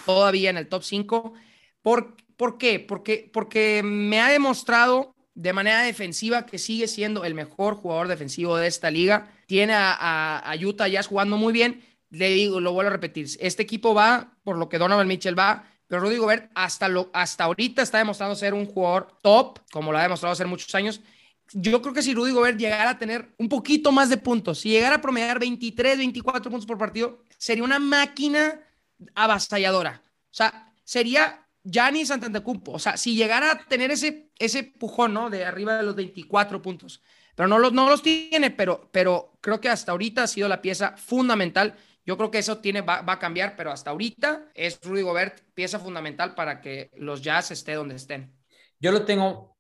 todavía en el top 5 por, ¿Por qué? Porque, porque me ha demostrado de manera defensiva que sigue siendo el mejor jugador defensivo de esta liga. Tiene a, a, Utah ya jugando muy bien. Le digo, lo vuelvo a repetir, este equipo va por lo que Donovan Mitchell va, pero Rudy Gobert hasta, lo, hasta ahorita está demostrando ser un jugador top, como lo ha demostrado hace muchos años. Yo creo que si Rudy Gobert llegara a tener un poquito más de puntos, si llegara a promediar 23, 24 puntos por partido, sería una máquina avasalladora. O sea, sería Giannis Antetokounmpo, o sea, si llegara a tener ese, ese pujón, ¿no? De arriba de los 24 puntos, pero no los, no los tiene, pero, pero creo que hasta ahorita ha sido la pieza fundamental. Yo creo que eso tiene, va, a cambiar, pero hasta ahorita es Rudy Gobert pieza fundamental para que los Jazz esté donde estén. Yo lo tengo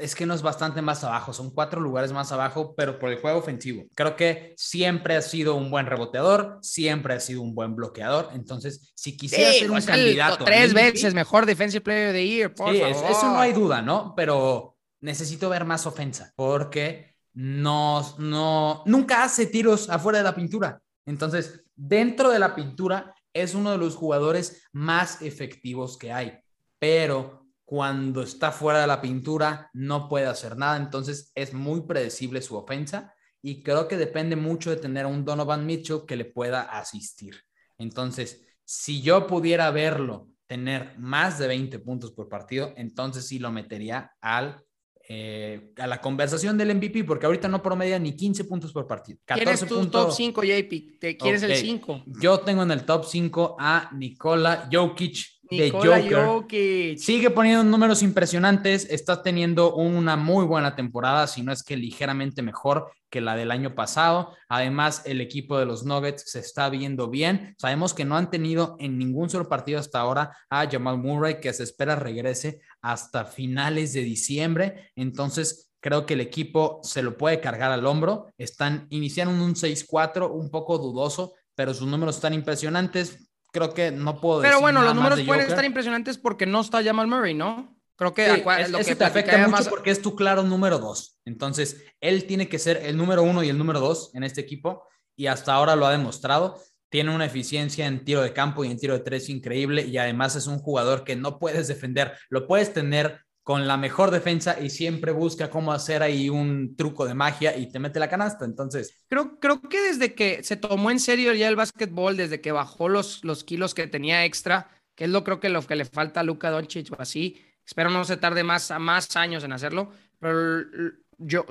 es que no es bastante más abajo, son cuatro lugares más abajo, pero por el juego ofensivo. Creo que siempre ha sido un buen reboteador, siempre ha sido un buen bloqueador. Entonces, si quisiera ser un candidato. Tres veces mejor Defensive Player of the Year, por sí, Eso no hay duda, ¿no? Pero necesito ver más ofensa porque no, no, nunca hace tiros afuera de la pintura. Entonces, dentro de la pintura es uno de los jugadores más efectivos que hay, pero cuando está fuera de la pintura no puede hacer nada, entonces es muy predecible su ofensa y creo que depende mucho de tener a un Donovan Mitchell que le pueda asistir. Entonces, si yo pudiera verlo tener más de 20 puntos por partido, entonces sí lo metería al, eh, a la conversación del MVP, porque ahorita no promedia ni 15 puntos por partido. 14 tu top 5, JP? ¿Te quieres el 5? Yo tengo en el top 5 a Nikola Jokic de Joker. Sigue poniendo números impresionantes, está teniendo una muy buena temporada, si no es que ligeramente mejor que la del año pasado. Además, el equipo de los Nuggets se está viendo bien. Sabemos que no han tenido en ningún solo partido hasta ahora a Jamal Murray, que se espera regrese hasta finales de diciembre. Entonces, creo que el equipo se lo puede cargar al hombro. Están iniciando un 6-4, un poco dudoso, pero sus números están impresionantes creo que no puedo Pero bueno, los números pueden estar impresionantes porque no está Jamal Murray, ¿no? Creo que es, lo eso que te afecta mucho porque es tu claro número dos. Entonces, él tiene que ser el número uno y el número dos en este equipo y hasta ahora lo ha demostrado. Tiene una eficiencia en tiro de campo y en tiro de tres increíble y además es un jugador que no puedes defender. Lo puedes tener con la mejor defensa y siempre busca cómo hacer ahí un truco de magia y te mete la canasta. Entonces, creo, creo que desde que se tomó en serio ya el básquetbol, desde que bajó los, los kilos que tenía extra, que es lo creo que lo que le falta a Luka Doncic o así, espero no se tarde más, más años en hacerlo, pero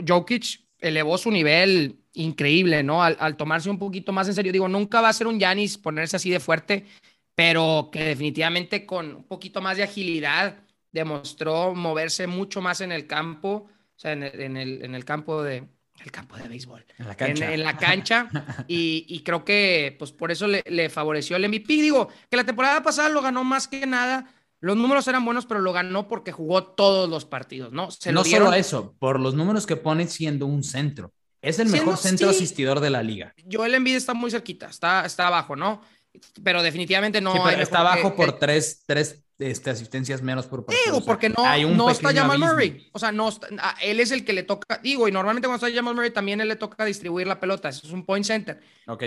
Jokic elevó su nivel increíble, ¿no? Al, al, tomarse un poquito más en serio. Digo, nunca va a ser un Yanis ponerse así de fuerte, pero que definitivamente con un poquito más de agilidad demostró moverse mucho más en el campo, o sea, en el, en el, campo de, el campo de béisbol. En la cancha. En, la cancha. <laughs> y, creo que, pues, por eso le, favoreció el MVP. Digo, que la temporada pasada lo ganó más que nada. Los números eran buenos, pero lo ganó porque jugó todos los partidos, ¿no? Se no solo eso, por los números que pone siendo un centro. Es el mejor centro asistidor de la liga. Yo el Embiid está muy cerquita, está, está abajo, ¿no? Pero definitivamente no. está abajo por tres, tres este, asistencias menos por partido. Digo, porque no, no está Jamal Murray. O sea, no ah, él es el que le toca. Digo, y normalmente cuando está Jamal Murray también él le toca distribuir la pelota. Eso es un point center.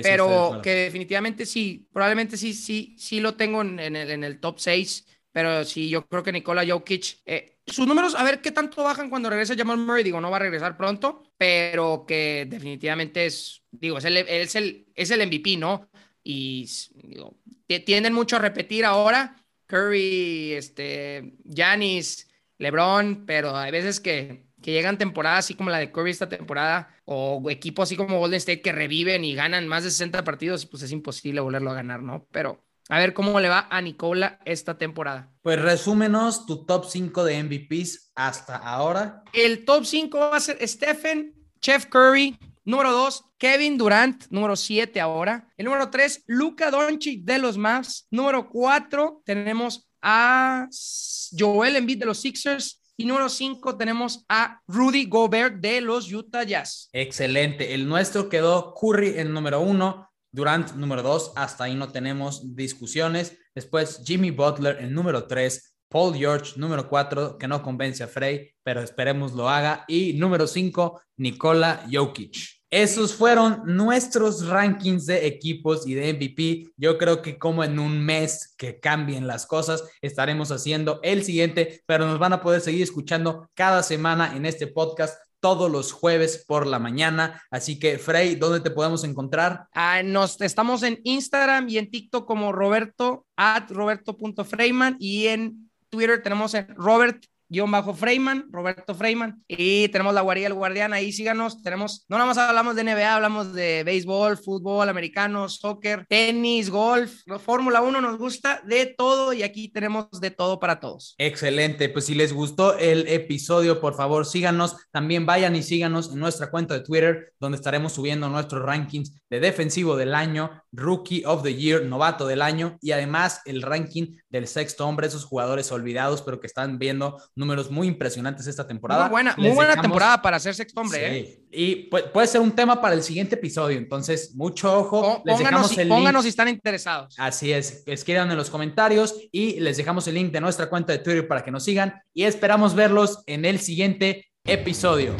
pero que definitivamente sí, probablemente sí, sí, sí lo tengo en, el, en el, top 6. Pero sí, yo creo que Nikola Jokic. Eh, sus números, a ver qué tanto bajan cuando regrese Jamal Murray. Digo, no va a regresar pronto, pero que definitivamente es. Digo, es el, es el, es el MVP, ¿no? Y digo, tienden mucho a repetir ahora Curry, este, Giannis, LeBron, pero hay veces que que llegan temporadas así como la de Curry esta temporada, o equipos así como Golden State que reviven y ganan más de 60 partidos, pues es imposible volverlo a ganar, ¿no? Pero a ver cómo le va a Nicola esta temporada. Pues resúmenos tu top 5 de MVPs hasta ahora. El top 5 va a ser Stephen, Chef Curry, número 2, Kevin Durant, número 7 ahora. El número 3, Luca Doncic de los Mavs. Número 4, tenemos a Joel Embiid de los Sixers. Y número 5 tenemos a Rudy Gobert de los Utah Jazz. Excelente. El nuestro quedó Curry en número 1, Durant número 2, hasta ahí no tenemos discusiones. Después Jimmy Butler en número 3, Paul George número 4, que no convence a Frey, pero esperemos lo haga. Y número 5, Nikola Jokic. Esos fueron nuestros rankings de equipos y de MVP. Yo creo que como en un mes que cambien las cosas, estaremos haciendo el siguiente, pero nos van a poder seguir escuchando cada semana en este podcast todos los jueves por la mañana. Así que, Frey, ¿dónde te podemos encontrar? Ah, nos, estamos en Instagram y en TikTok como Roberto, at roberto.freyman y en Twitter tenemos en Robert Freyman, Roberto Freyman, y tenemos la guardia del guardián, ahí síganos, tenemos, no nada más hablamos de NBA, hablamos de béisbol, fútbol americano, soccer, tenis, golf, Fórmula 1 nos gusta de todo y aquí tenemos de todo para todos. Excelente, pues si les gustó el episodio, por favor síganos, también vayan y síganos en nuestra cuenta de Twitter, donde estaremos subiendo nuestros rankings de defensivo del año, rookie of the year, novato del año, y además el ranking del sexto hombre, esos jugadores olvidados, pero que están viendo números muy impresionantes esta temporada. Muy buena, muy buena temporada para ser sexto hombre. Sí. ¿eh? Y puede ser un tema para el siguiente episodio. Entonces, mucho ojo. les dejamos el pónganos si están interesados. Así es. Escriban en los comentarios y les dejamos el link de nuestra cuenta de Twitter para que nos sigan. Y esperamos verlos en el siguiente episodio.